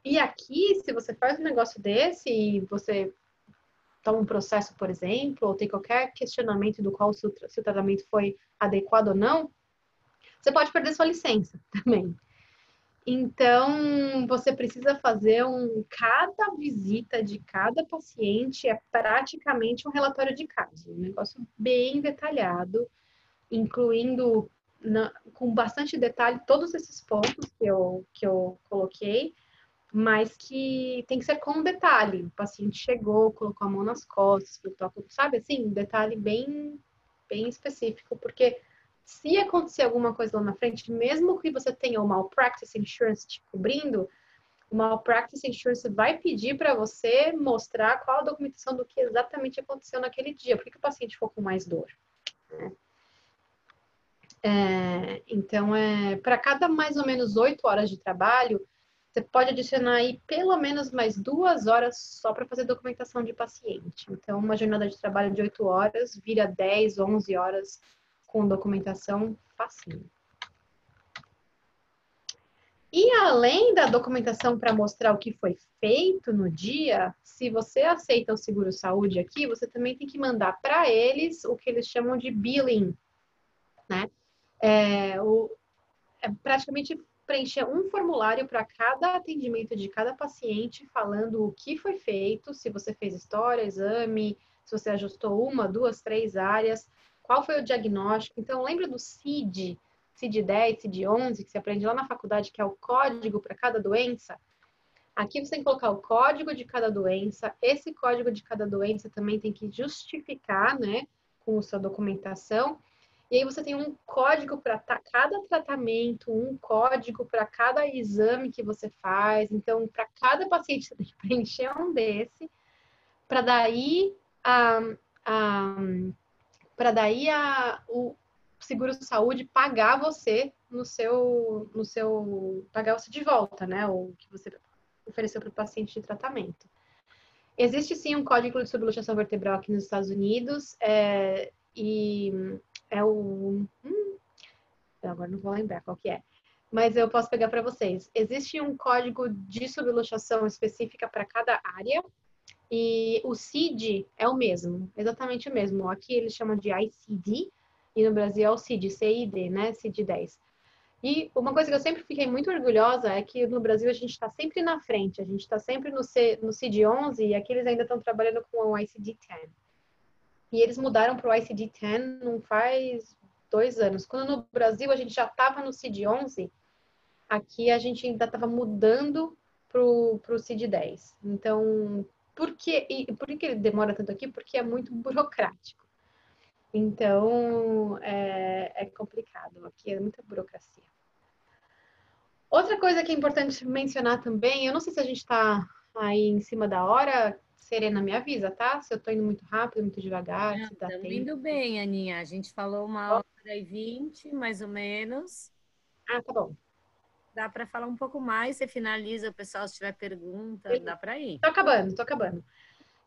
[SPEAKER 2] e aqui, se você faz um negócio desse e você toma um processo, por exemplo, ou tem qualquer questionamento do qual se o, tratamento foi adequado ou não, você pode perder sua licença também. Então, você precisa fazer um cada visita de cada paciente é praticamente um relatório de caso, um negócio bem detalhado, incluindo na, com bastante detalhe todos esses pontos que eu, que eu coloquei mas que tem que ser com detalhe. O paciente chegou, colocou a mão nas costas, sabe assim, um detalhe bem, bem específico, porque se acontecer alguma coisa lá na frente, mesmo que você tenha o malpractice insurance te cobrindo, o malpractice insurance vai pedir para você mostrar qual a documentação do que exatamente aconteceu naquele dia, por que o paciente ficou com mais dor. Né? É, então, é, para cada mais ou menos oito horas de trabalho, você pode adicionar aí pelo menos mais duas horas só para fazer documentação de paciente. Então, uma jornada de trabalho de 8 horas vira 10, 11 horas com documentação facinho. E além da documentação para mostrar o que foi feito no dia, se você aceita o seguro saúde aqui, você também tem que mandar para eles o que eles chamam de billing, né? É, o, é praticamente preencher um formulário para cada atendimento de cada paciente, falando o que foi feito, se você fez história, exame, se você ajustou uma, duas, três áreas, qual foi o diagnóstico. Então, lembra do CID, CID-10, CID-11, que você aprende lá na faculdade, que é o código para cada doença? Aqui você tem que colocar o código de cada doença. Esse código de cada doença também tem que justificar, né, com sua documentação. E aí você tem um código para cada tratamento, um código para cada exame que você faz. Então, para cada paciente você tem que preencher um desse, para daí a, a para daí a, o seguro saúde pagar você no seu no seu pagar você de volta, né? O que você ofereceu para o paciente de tratamento. Existe sim um código de subluxação vertebral aqui nos Estados Unidos é, e é o. Hum, agora não vou lembrar qual que é. Mas eu posso pegar para vocês. Existe um código de sublotação específica para cada área e o CID é o mesmo, exatamente o mesmo. Aqui eles chamam de ICD e no Brasil é o CID, CID, né? CID 10. E uma coisa que eu sempre fiquei muito orgulhosa é que no Brasil a gente está sempre na frente, a gente está sempre no, C, no CID-11 e aqui eles ainda estão trabalhando com o ICD-10. E eles mudaram para o ICD-10 não faz dois anos. Quando no Brasil a gente já estava no CID-11, aqui a gente ainda estava mudando para o CID-10. Então, por que, e por que ele demora tanto aqui? Porque é muito burocrático. Então, é, é complicado. Aqui é muita burocracia. Outra coisa que é importante mencionar também, eu não sei se a gente está aí em cima da hora, Serena me avisa, tá? Se eu estou indo muito rápido, muito devagar, não, se dá tempo.
[SPEAKER 1] indo bem, Aninha. A gente falou uma hora e vinte, mais ou menos.
[SPEAKER 2] Ah, tá bom.
[SPEAKER 1] Dá para falar um pouco mais, você finaliza, o pessoal se tiver pergunta, dá para ir.
[SPEAKER 2] Tô acabando, tô acabando.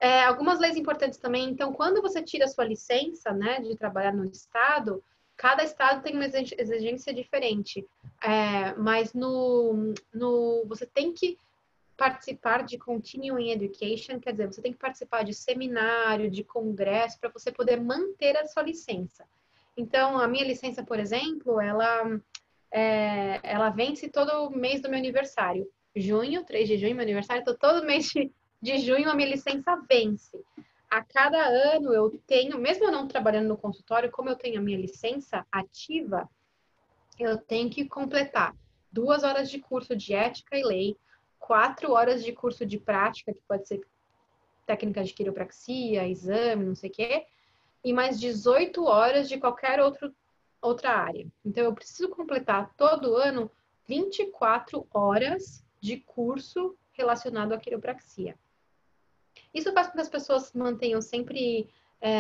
[SPEAKER 2] É, algumas leis importantes também. Então, quando você tira a sua licença, né, de trabalhar no estado, cada estado tem uma exigência diferente. É, mas no, no, você tem que participar de continuing education, quer dizer, você tem que participar de seminário, de congresso, para você poder manter a sua licença. Então, a minha licença, por exemplo, ela, é, ela vence todo mês do meu aniversário. Junho, 3 de junho, meu aniversário, então todo mês de, de junho a minha licença vence a cada ano eu tenho, mesmo eu não trabalhando no consultório, como eu tenho a minha licença ativa, eu tenho que completar duas horas de curso de ética e lei, quatro horas de curso de prática, que pode ser técnica de quiropraxia, exame, não sei o quê, e mais 18 horas de qualquer outro, outra área. Então, eu preciso completar todo ano 24 horas de curso relacionado à quiropraxia. Isso faz com que as pessoas mantenham sempre é,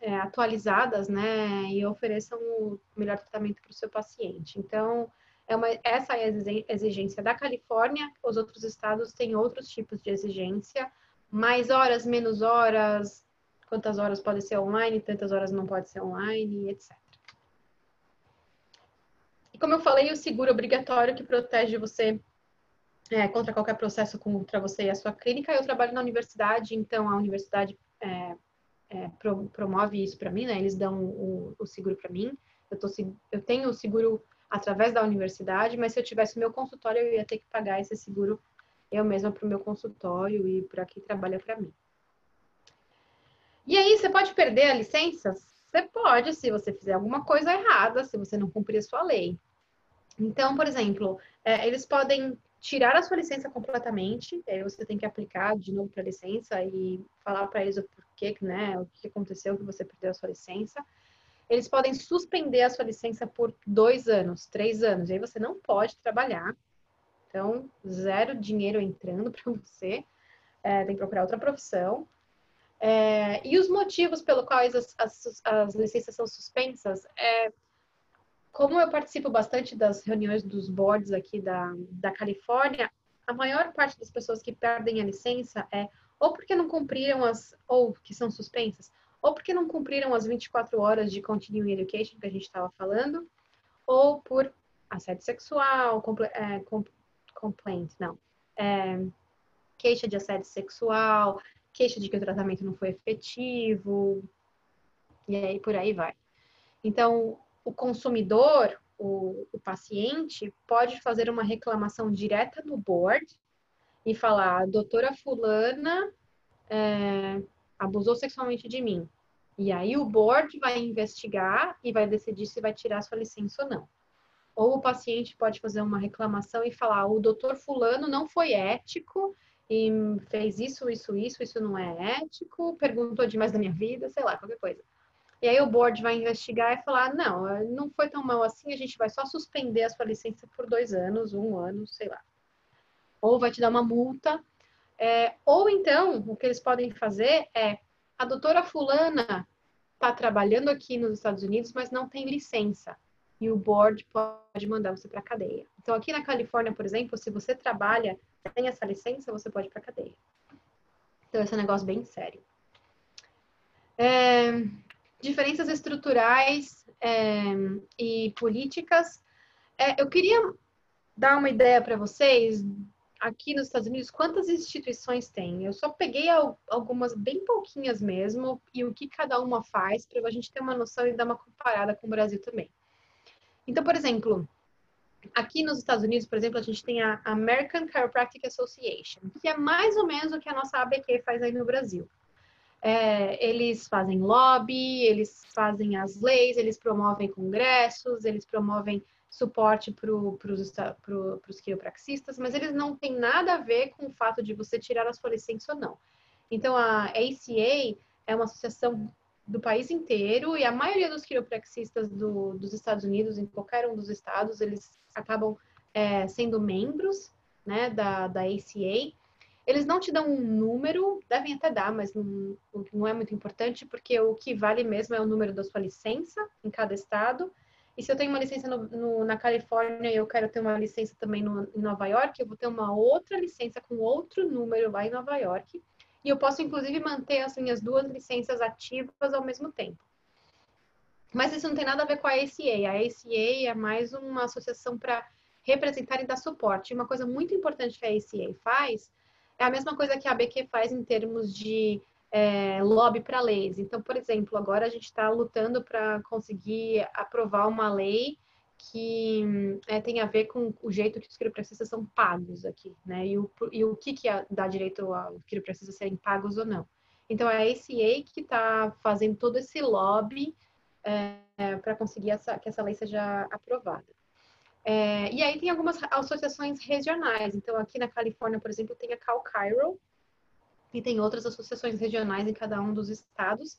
[SPEAKER 2] é, atualizadas, né, e ofereçam o melhor tratamento para o seu paciente. Então, é uma, essa é a exigência da Califórnia, os outros estados têm outros tipos de exigência, mais horas, menos horas, quantas horas pode ser online, tantas horas não pode ser online, etc. Como eu falei, o seguro obrigatório que protege você é, contra qualquer processo contra você e a sua clínica. Eu trabalho na universidade, então a universidade é, é, pro, promove isso para mim, né? Eles dão o, o seguro para mim. Eu, tô, eu tenho o seguro através da universidade, mas se eu tivesse o meu consultório, eu ia ter que pagar esse seguro eu mesma para o meu consultório e para quem trabalha para mim. E aí, você pode perder a licença? Você pode, se você fizer alguma coisa errada, se você não cumprir a sua lei. Então, por exemplo, é, eles podem tirar a sua licença completamente, aí você tem que aplicar de novo para a licença e falar para eles o porquê, né, o que aconteceu que você perdeu a sua licença. Eles podem suspender a sua licença por dois anos, três anos, e aí você não pode trabalhar. Então, zero dinheiro entrando para você, é, tem que procurar outra profissão. É, e os motivos pelo quais as, as, as licenças são suspensas é como eu participo bastante das reuniões dos boards aqui da, da Califórnia, a maior parte das pessoas que perdem a licença é ou porque não cumpriram as, ou que são suspensas, ou porque não cumpriram as 24 horas de continuing education que a gente estava falando, ou por assédio sexual, compl é, complaint, não, é, queixa de assédio sexual, queixa de que o tratamento não foi efetivo, e aí por aí vai. Então, o consumidor, o, o paciente, pode fazer uma reclamação direta no board e falar: a doutora Fulana é, abusou sexualmente de mim. E aí o board vai investigar e vai decidir se vai tirar sua licença ou não. Ou o paciente pode fazer uma reclamação e falar: o doutor Fulano não foi ético e fez isso, isso, isso, isso não é ético, perguntou demais da minha vida, sei lá, qualquer coisa. E aí o board vai investigar e falar, não, não foi tão mal assim, a gente vai só suspender a sua licença por dois anos, um ano, sei lá. Ou vai te dar uma multa. É, ou então, o que eles podem fazer é, a doutora fulana está trabalhando aqui nos Estados Unidos, mas não tem licença. E o board pode mandar você para a cadeia. Então, aqui na Califórnia, por exemplo, se você trabalha, tem essa licença, você pode ir para a cadeia. Então, esse é um negócio bem sério. É, diferenças estruturais é, e políticas. É, eu queria dar uma ideia para vocês aqui nos Estados Unidos quantas instituições tem. Eu só peguei algumas bem pouquinhas mesmo e o que cada uma faz para a gente ter uma noção e dar uma comparada com o Brasil também. Então, por exemplo, aqui nos Estados Unidos, por exemplo, a gente tem a American Chiropractic Association, que é mais ou menos o que a nossa ABQ faz aí no Brasil. É, eles fazem lobby, eles fazem as leis, eles promovem congressos, eles promovem suporte para os quiropraxistas, mas eles não têm nada a ver com o fato de você tirar a sua licença ou não. Então, a ACA é uma associação do país inteiro e a maioria dos quiropraxistas do, dos Estados Unidos, em qualquer um dos estados, eles acabam é, sendo membros né, da, da ACA. Eles não te dão um número, devem até dar, mas não, não é muito importante, porque o que vale mesmo é o número da sua licença em cada estado. E se eu tenho uma licença no, no, na Califórnia e eu quero ter uma licença também no, em Nova York, eu vou ter uma outra licença com outro número lá em Nova York. E eu posso, inclusive, manter as minhas duas licenças ativas ao mesmo tempo. Mas isso não tem nada a ver com a ACA. A ACA é mais uma associação para representar e dar suporte. Uma coisa muito importante que a ACA faz é a mesma coisa que a ABQ faz em termos de é, lobby para leis. Então, por exemplo, agora a gente está lutando para conseguir aprovar uma lei que é, tem a ver com o jeito que os quiropraxistas são pagos aqui, né? E o, e o que, que dá direito aos quiropraxistas serem pagos ou não. Então, é a ACA que está fazendo todo esse lobby é, para conseguir essa, que essa lei seja aprovada. É, e aí tem algumas associações regionais. Então, aqui na Califórnia, por exemplo, tem a Cal Cairo, e tem outras associações regionais em cada um dos estados.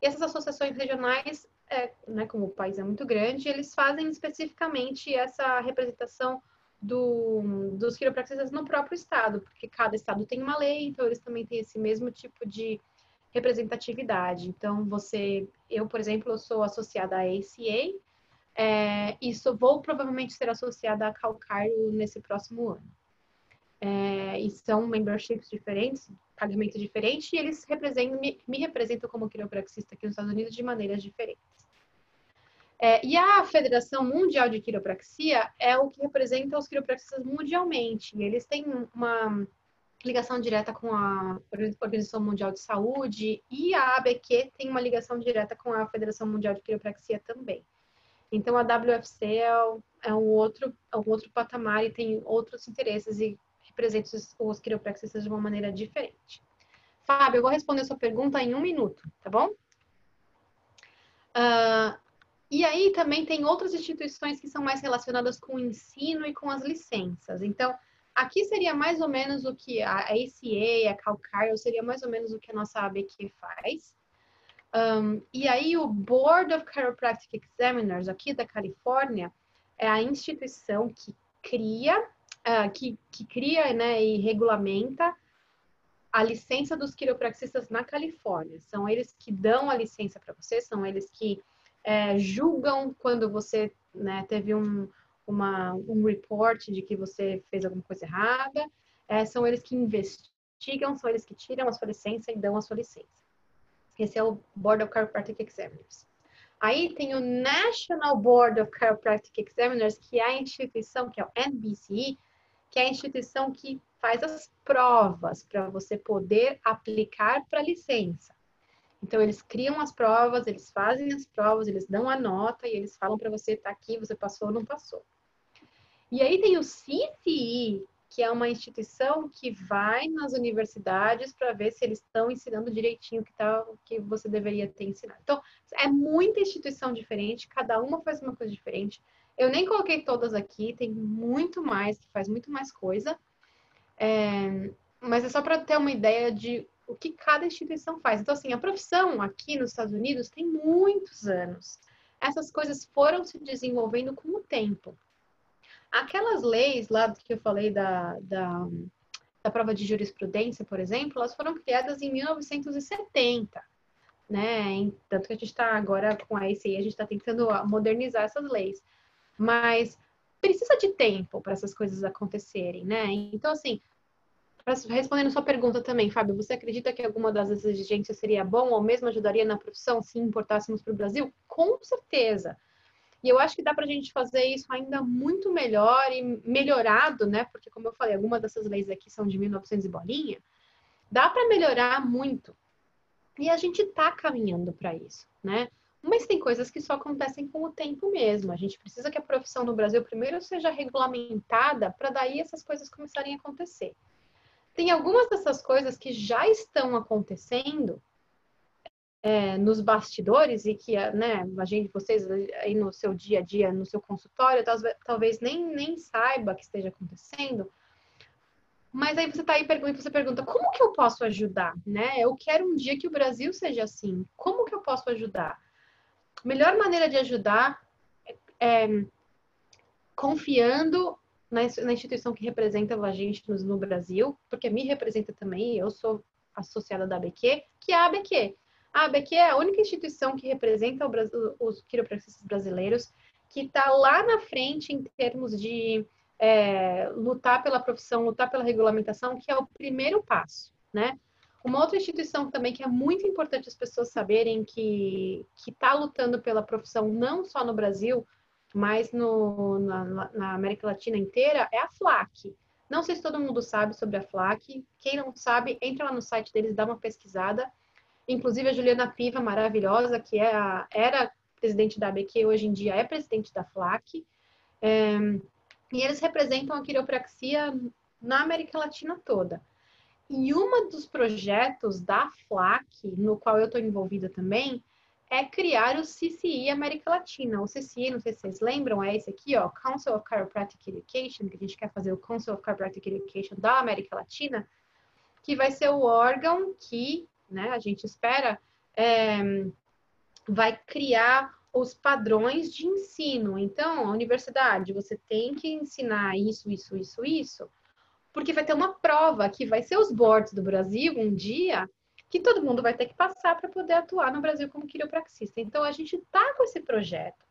[SPEAKER 2] E essas associações regionais, é, né, como o país é muito grande, eles fazem especificamente essa representação do, dos quiropraxistas no próprio estado, porque cada estado tem uma lei, então eles também têm esse mesmo tipo de representatividade. Então, você, eu, por exemplo, eu sou associada à ACA, é, sou, vou provavelmente ser associada a Calcario nesse próximo ano. É, e são memberships diferentes, pagamento diferente, e eles representam, me, me representam como quiropraxista aqui nos Estados Unidos de maneiras diferentes. É, e a Federação Mundial de Quiropraxia é o que representa os quiropraxistas mundialmente. Eles têm uma ligação direta com a Organização Mundial de Saúde e a ABQ tem uma ligação direta com a Federação Mundial de Quiropraxia também. Então a WFC é, é um outro é um outro patamar e tem outros interesses e representa os, os quiropraxistas de uma maneira diferente. Fábio, eu vou responder a sua pergunta em um minuto, tá bom? Uh, e aí também tem outras instituições que são mais relacionadas com o ensino e com as licenças. Então, aqui seria mais ou menos o que a ACA, a Calcario, seria mais ou menos o que a nossa ABQ faz. Um, e aí o Board of Chiropractic Examiners aqui da Califórnia é a instituição que cria, uh, que, que cria né, e regulamenta a licença dos quiropraxistas na Califórnia. São eles que dão a licença para você, são eles que é, julgam quando você né, teve um, uma, um report de que você fez alguma coisa errada, é, são eles que investigam, são eles que tiram a sua licença e dão a sua licença. Esse é o Board of Chiropractic Examiners. Aí tem o National Board of Chiropractic Examiners, que é a instituição, que é o NBC, que é a instituição que faz as provas para você poder aplicar para licença. Então, eles criam as provas, eles fazem as provas, eles dão a nota e eles falam para você, tá aqui, você passou ou não passou. E aí tem o CCE, que é uma instituição que vai nas universidades para ver se eles estão ensinando direitinho o que, tá, que você deveria ter ensinado. Então, é muita instituição diferente, cada uma faz uma coisa diferente. Eu nem coloquei todas aqui, tem muito mais, faz muito mais coisa. É, mas é só para ter uma ideia de o que cada instituição faz. Então, assim, a profissão aqui nos Estados Unidos tem muitos anos. Essas coisas foram se desenvolvendo com o tempo. Aquelas leis lá que eu falei da, da, da prova de jurisprudência, por exemplo, elas foram criadas em 1970. Né? Tanto que a gente está agora com a ECI, a gente está tentando modernizar essas leis. Mas precisa de tempo para essas coisas acontecerem, né? Então, assim, respondendo sua pergunta também, Fábio, você acredita que alguma das exigências seria bom ou mesmo ajudaria na profissão se importássemos para o Brasil? Com certeza. E eu acho que dá para a gente fazer isso ainda muito melhor e melhorado, né? Porque, como eu falei, algumas dessas leis aqui são de 1900 e bolinha. Dá para melhorar muito. E a gente está caminhando para isso, né? Mas tem coisas que só acontecem com o tempo mesmo. A gente precisa que a profissão no Brasil primeiro seja regulamentada para daí essas coisas começarem a acontecer. Tem algumas dessas coisas que já estão acontecendo é, nos bastidores e que né, a gente, vocês aí no seu dia a dia, no seu consultório, talvez nem, nem saiba que esteja acontecendo, mas aí você está aí e você pergunta, como que eu posso ajudar? Né? Eu quero um dia que o Brasil seja assim. Como que eu posso ajudar? A melhor maneira de ajudar é, é confiando na, na, instituição que representa a gente no, no, Brasil, porque me representa também, eu sou associada da ABQ, que é a ABQ. A ABQ é a única instituição que representa o, os quiropraxistas brasileiros, que está lá na frente em termos de é, lutar pela profissão, lutar pela regulamentação, que é o primeiro passo, né? Uma outra instituição também que é muito importante as pessoas saberem que está lutando pela profissão não só no Brasil, mas no, na, na, América Latina inteira é a FLAC. Não sei se todo mundo sabe sobre a FLAC. Quem não sabe, entra lá no site deles, dá uma pesquisada. Inclusive a Juliana Piva, maravilhosa, que é a, era presidente da ABQ, hoje em dia é presidente da FLAC. É, e eles representam a quiropraxia na América Latina toda. E um dos projetos da FLAC, no qual eu estou envolvida também, é criar o CCI América Latina. O CCI, não sei se vocês lembram, é esse aqui, ó, Council of Chiropractic Education, que a gente quer fazer o Council of Chiropractic Education da América Latina, que vai ser o órgão que, né, a gente espera, é, vai criar os padrões de ensino. Então, a universidade, você tem que ensinar isso, isso, isso, isso, porque vai ter uma prova que vai ser os boards do Brasil um dia que todo mundo vai ter que passar para poder atuar no Brasil como quiropraxista. Então, a gente está com esse projeto.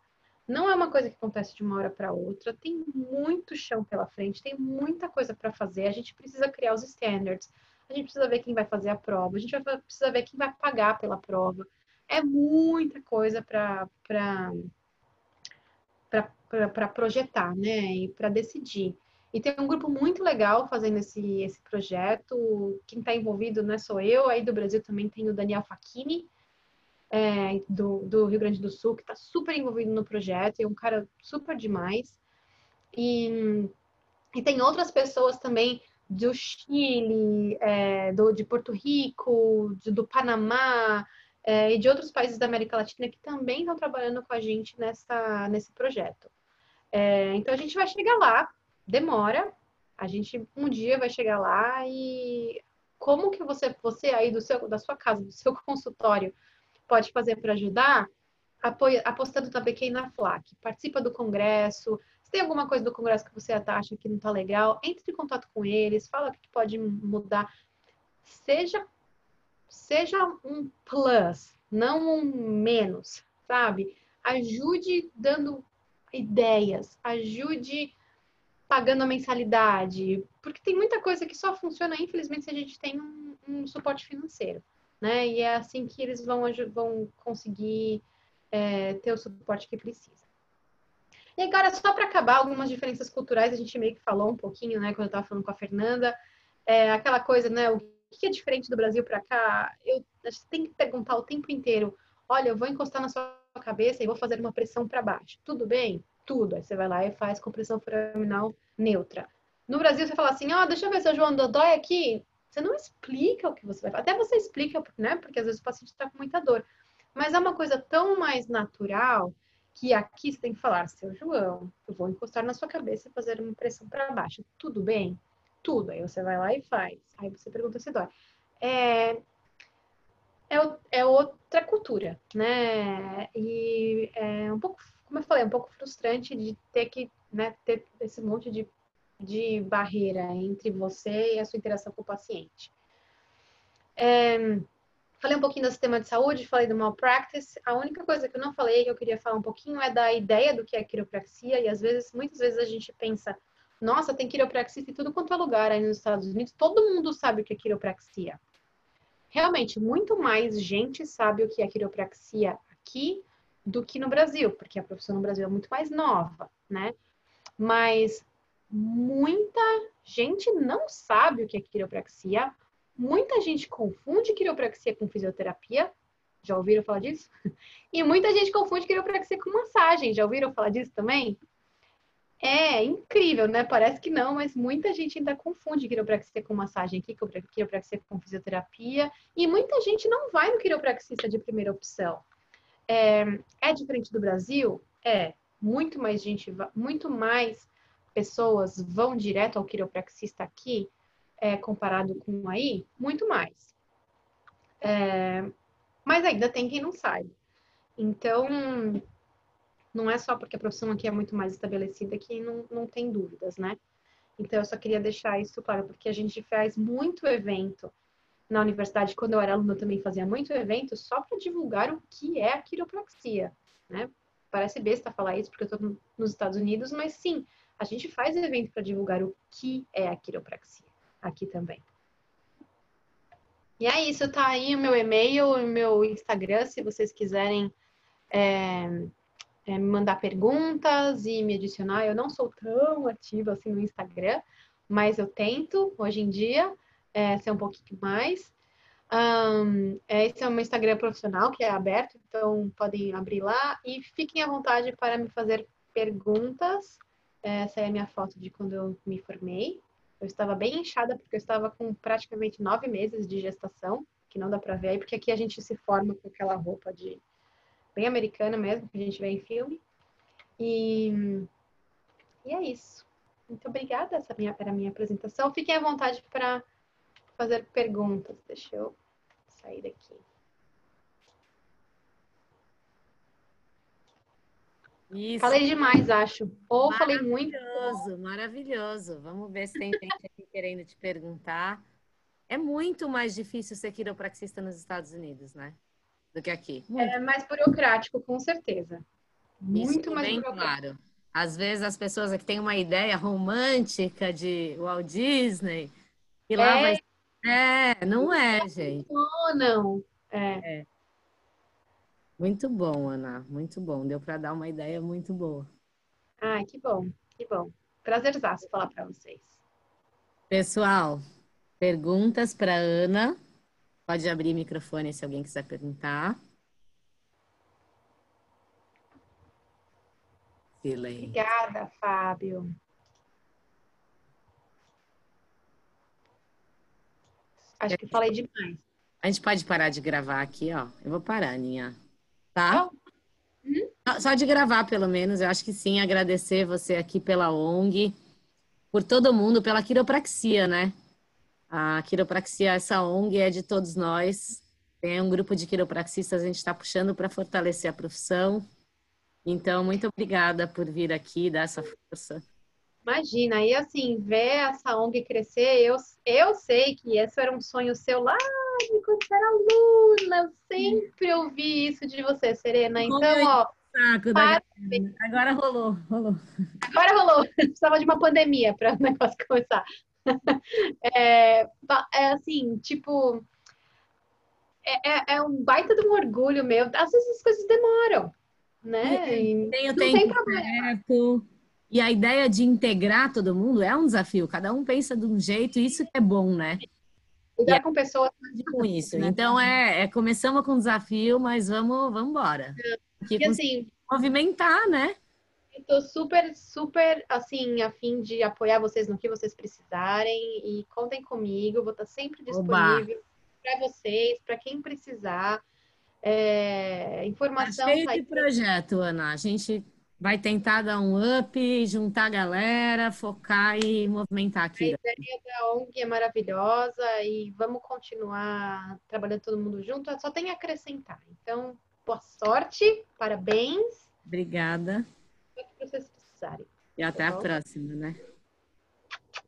[SPEAKER 2] Não é uma coisa que acontece de uma hora para outra, tem muito chão pela frente, tem muita coisa para fazer. A gente precisa criar os standards, a gente precisa ver quem vai fazer a prova, a gente vai precisa ver quem vai pagar pela prova é muita coisa para para projetar, né? E para decidir. E tem um grupo muito legal fazendo esse, esse projeto. Quem está envolvido não é só eu, aí do Brasil também tem o Daniel Facchini, é, do, do Rio Grande do Sul, que está super envolvido no projeto, é um cara super demais. E, e tem outras pessoas também do Chile, é, do, de Porto Rico, de, do Panamá, é, e de outros países da América Latina que também estão trabalhando com a gente nessa, nesse projeto. É, então a gente vai chegar lá, demora, a gente um dia vai chegar lá e como que você, você aí do seu, da sua casa, do seu consultório, pode fazer para ajudar? Apoia, apostando também na FLAC. Participa do congresso. Tem alguma coisa do congresso que você acha que não está legal, entre em contato com eles, fala o que pode mudar. Seja seja um plus, não um menos, sabe? Ajude dando ideias, ajude pagando a mensalidade, porque tem muita coisa que só funciona, infelizmente, se a gente tem um, um suporte financeiro, né? E é assim que eles vão, vão conseguir é, ter o suporte que precisa. E agora, só para acabar, algumas diferenças culturais, a gente meio que falou um pouquinho, né, quando eu estava falando com a Fernanda, é, aquela coisa, né, o que é diferente do Brasil para cá? Eu tem que perguntar o tempo inteiro. Olha, eu vou encostar na sua cabeça e vou fazer uma pressão para baixo. Tudo bem? Tudo. Aí você vai lá e faz com pressão foraminal neutra. No Brasil, você fala assim: ó, oh, deixa eu ver se o João dói aqui. Você não explica o que você vai fazer. Até você explica, né? Porque às vezes o paciente está com muita dor. Mas é uma coisa tão mais natural que aqui você tem que falar, seu João, eu vou encostar na sua cabeça e fazer uma pressão para baixo. Tudo bem? tudo. Aí você vai lá e faz. Aí você pergunta se dói. É, é, é outra cultura, né? E é um pouco, como eu falei, é um pouco frustrante de ter que né, ter esse monte de, de barreira entre você e a sua interação com o paciente. É, falei um pouquinho do sistema de saúde, falei do malpractice. A única coisa que eu não falei, que eu queria falar um pouquinho, é da ideia do que é quiropraxia. E às vezes, muitas vezes a gente pensa Nossa, tem quiropraxia em tudo quanto é lugar aí nos Estados Unidos. Todo mundo sabe o que é quiropraxia. Realmente, muito mais gente sabe o que é quiropraxia aqui do que no Brasil, porque a profissão no Brasil é muito mais nova, né? Mas muita gente não sabe o que é quiropraxia. Muita gente confunde quiropraxia com fisioterapia. Já ouviram falar disso? E muita gente confunde quiropraxia com massagem. Já ouviram falar disso também? É incrível, né? Parece que não, mas muita gente ainda confunde quiropraxia com massagem aqui, quiropraxia com fisioterapia, e muita gente não vai no quiropraxista de primeira opção. É, é diferente do Brasil? É. Muito mais gente, muito mais pessoas vão direto ao quiropraxista aqui, é, comparado com aí, muito mais. É, mas ainda tem quem não sabe. Então, não é só porque a profissão aqui é muito mais estabelecida que não, não tem dúvidas, né? Então, eu só queria deixar isso claro, porque a gente faz muito evento na universidade. Quando eu era aluna, também fazia muito evento só para divulgar o que é a quiropraxia, né? Parece besta falar isso porque eu estou nos Estados Unidos, mas sim, a gente faz evento para divulgar o que é a quiropraxia aqui também. E é isso, tá aí o meu e-mail, o meu Instagram, se vocês quiserem é, é, me mandar perguntas e me adicionar. Eu não sou tão ativa assim no Instagram, mas eu tento hoje em dia é, ser um pouquinho mais. Um, esse é o meu Instagram profissional, que é aberto, então podem abrir lá e fiquem à vontade para me fazer perguntas. Essa é a minha foto de quando eu me formei. Eu estava bem inchada porque eu estava com praticamente nove meses de gestação, que não dá para ver aí, porque aqui a gente se forma com aquela roupa de bem americana mesmo, que a gente vê em filme. E, e é isso. Muito obrigada. Essa minha, era a minha apresentação. Fiquem à vontade para fazer perguntas. Deixa eu sair daqui. Isso. Falei demais, acho. Ou falei muito.
[SPEAKER 1] Maravilhoso, maravilhoso. Vamos ver se tem gente aqui querendo te perguntar. É muito mais difícil ser quiropraxista nos Estados Unidos, né? do que aqui.
[SPEAKER 2] Muito. É mais burocrático, com certeza. Muito
[SPEAKER 1] Isso,
[SPEAKER 2] mais
[SPEAKER 1] bem burocrático. claro. Às vezes as pessoas aqui têm uma ideia romântica de Walt Disney e lá é. vai. É, não é, gente.
[SPEAKER 2] Não, não. É. é.
[SPEAKER 1] Muito bom, Ana. Muito bom. Deu para dar uma ideia muito boa.
[SPEAKER 2] Ah, que bom, que bom. Prazerzaço falar para vocês.
[SPEAKER 1] Pessoal, perguntas para Ana. Pode abrir o microfone se alguém quiser perguntar.
[SPEAKER 2] Silêncio. Obrigada, Fábio. Acho que falei demais.
[SPEAKER 1] A gente pode parar de gravar aqui, ó. Eu vou parar, Aninha. Tá? Uhum. Só de gravar, pelo menos. Eu acho que sim. Agradecer você aqui pela ONG, por todo mundo, pela quiropraxia, né? A quiropraxia, essa ONG é de todos nós. Tem um grupo de quiropraxistas, a gente está puxando para fortalecer a profissão. Então, muito obrigada por vir aqui, dar essa força.
[SPEAKER 2] Imagina, e assim, ver essa ONG crescer, eu, eu sei que esse era um sonho seu lá de quando você era aluna, eu sempre ouvi isso de você, Serena. Então, ó.
[SPEAKER 1] Saco da Agora rolou, rolou.
[SPEAKER 2] Agora rolou. Precisava de uma pandemia para o negócio começar. é, é assim, tipo, é, é, é, um baita de um orgulho meu. Às vezes as coisas demoram, né?
[SPEAKER 1] E tem o tempo tem certo. E a ideia de integrar todo mundo é um desafio. Cada um pensa de um jeito, e isso que é bom, né?
[SPEAKER 2] Lidar é com pessoas
[SPEAKER 1] com isso. Né? Então é, é, começamos com um desafio, mas vamos, vamos embora.
[SPEAKER 2] E assim,
[SPEAKER 1] movimentar, né?
[SPEAKER 2] Estou super, super, assim, a fim de apoiar vocês no que vocês precisarem e contem comigo, vou estar sempre disponível para vocês, para quem precisar. É, informação.
[SPEAKER 1] Tá cheio de projeto, Ana. A gente vai tentar dar um up, juntar a galera, focar e movimentar aqui.
[SPEAKER 2] A ideia da ONG é maravilhosa e vamos continuar trabalhando todo mundo junto. Só tem a acrescentar. Então, boa sorte, parabéns.
[SPEAKER 1] Obrigada
[SPEAKER 2] que vocês precisarem.
[SPEAKER 1] E até tá a próxima, né?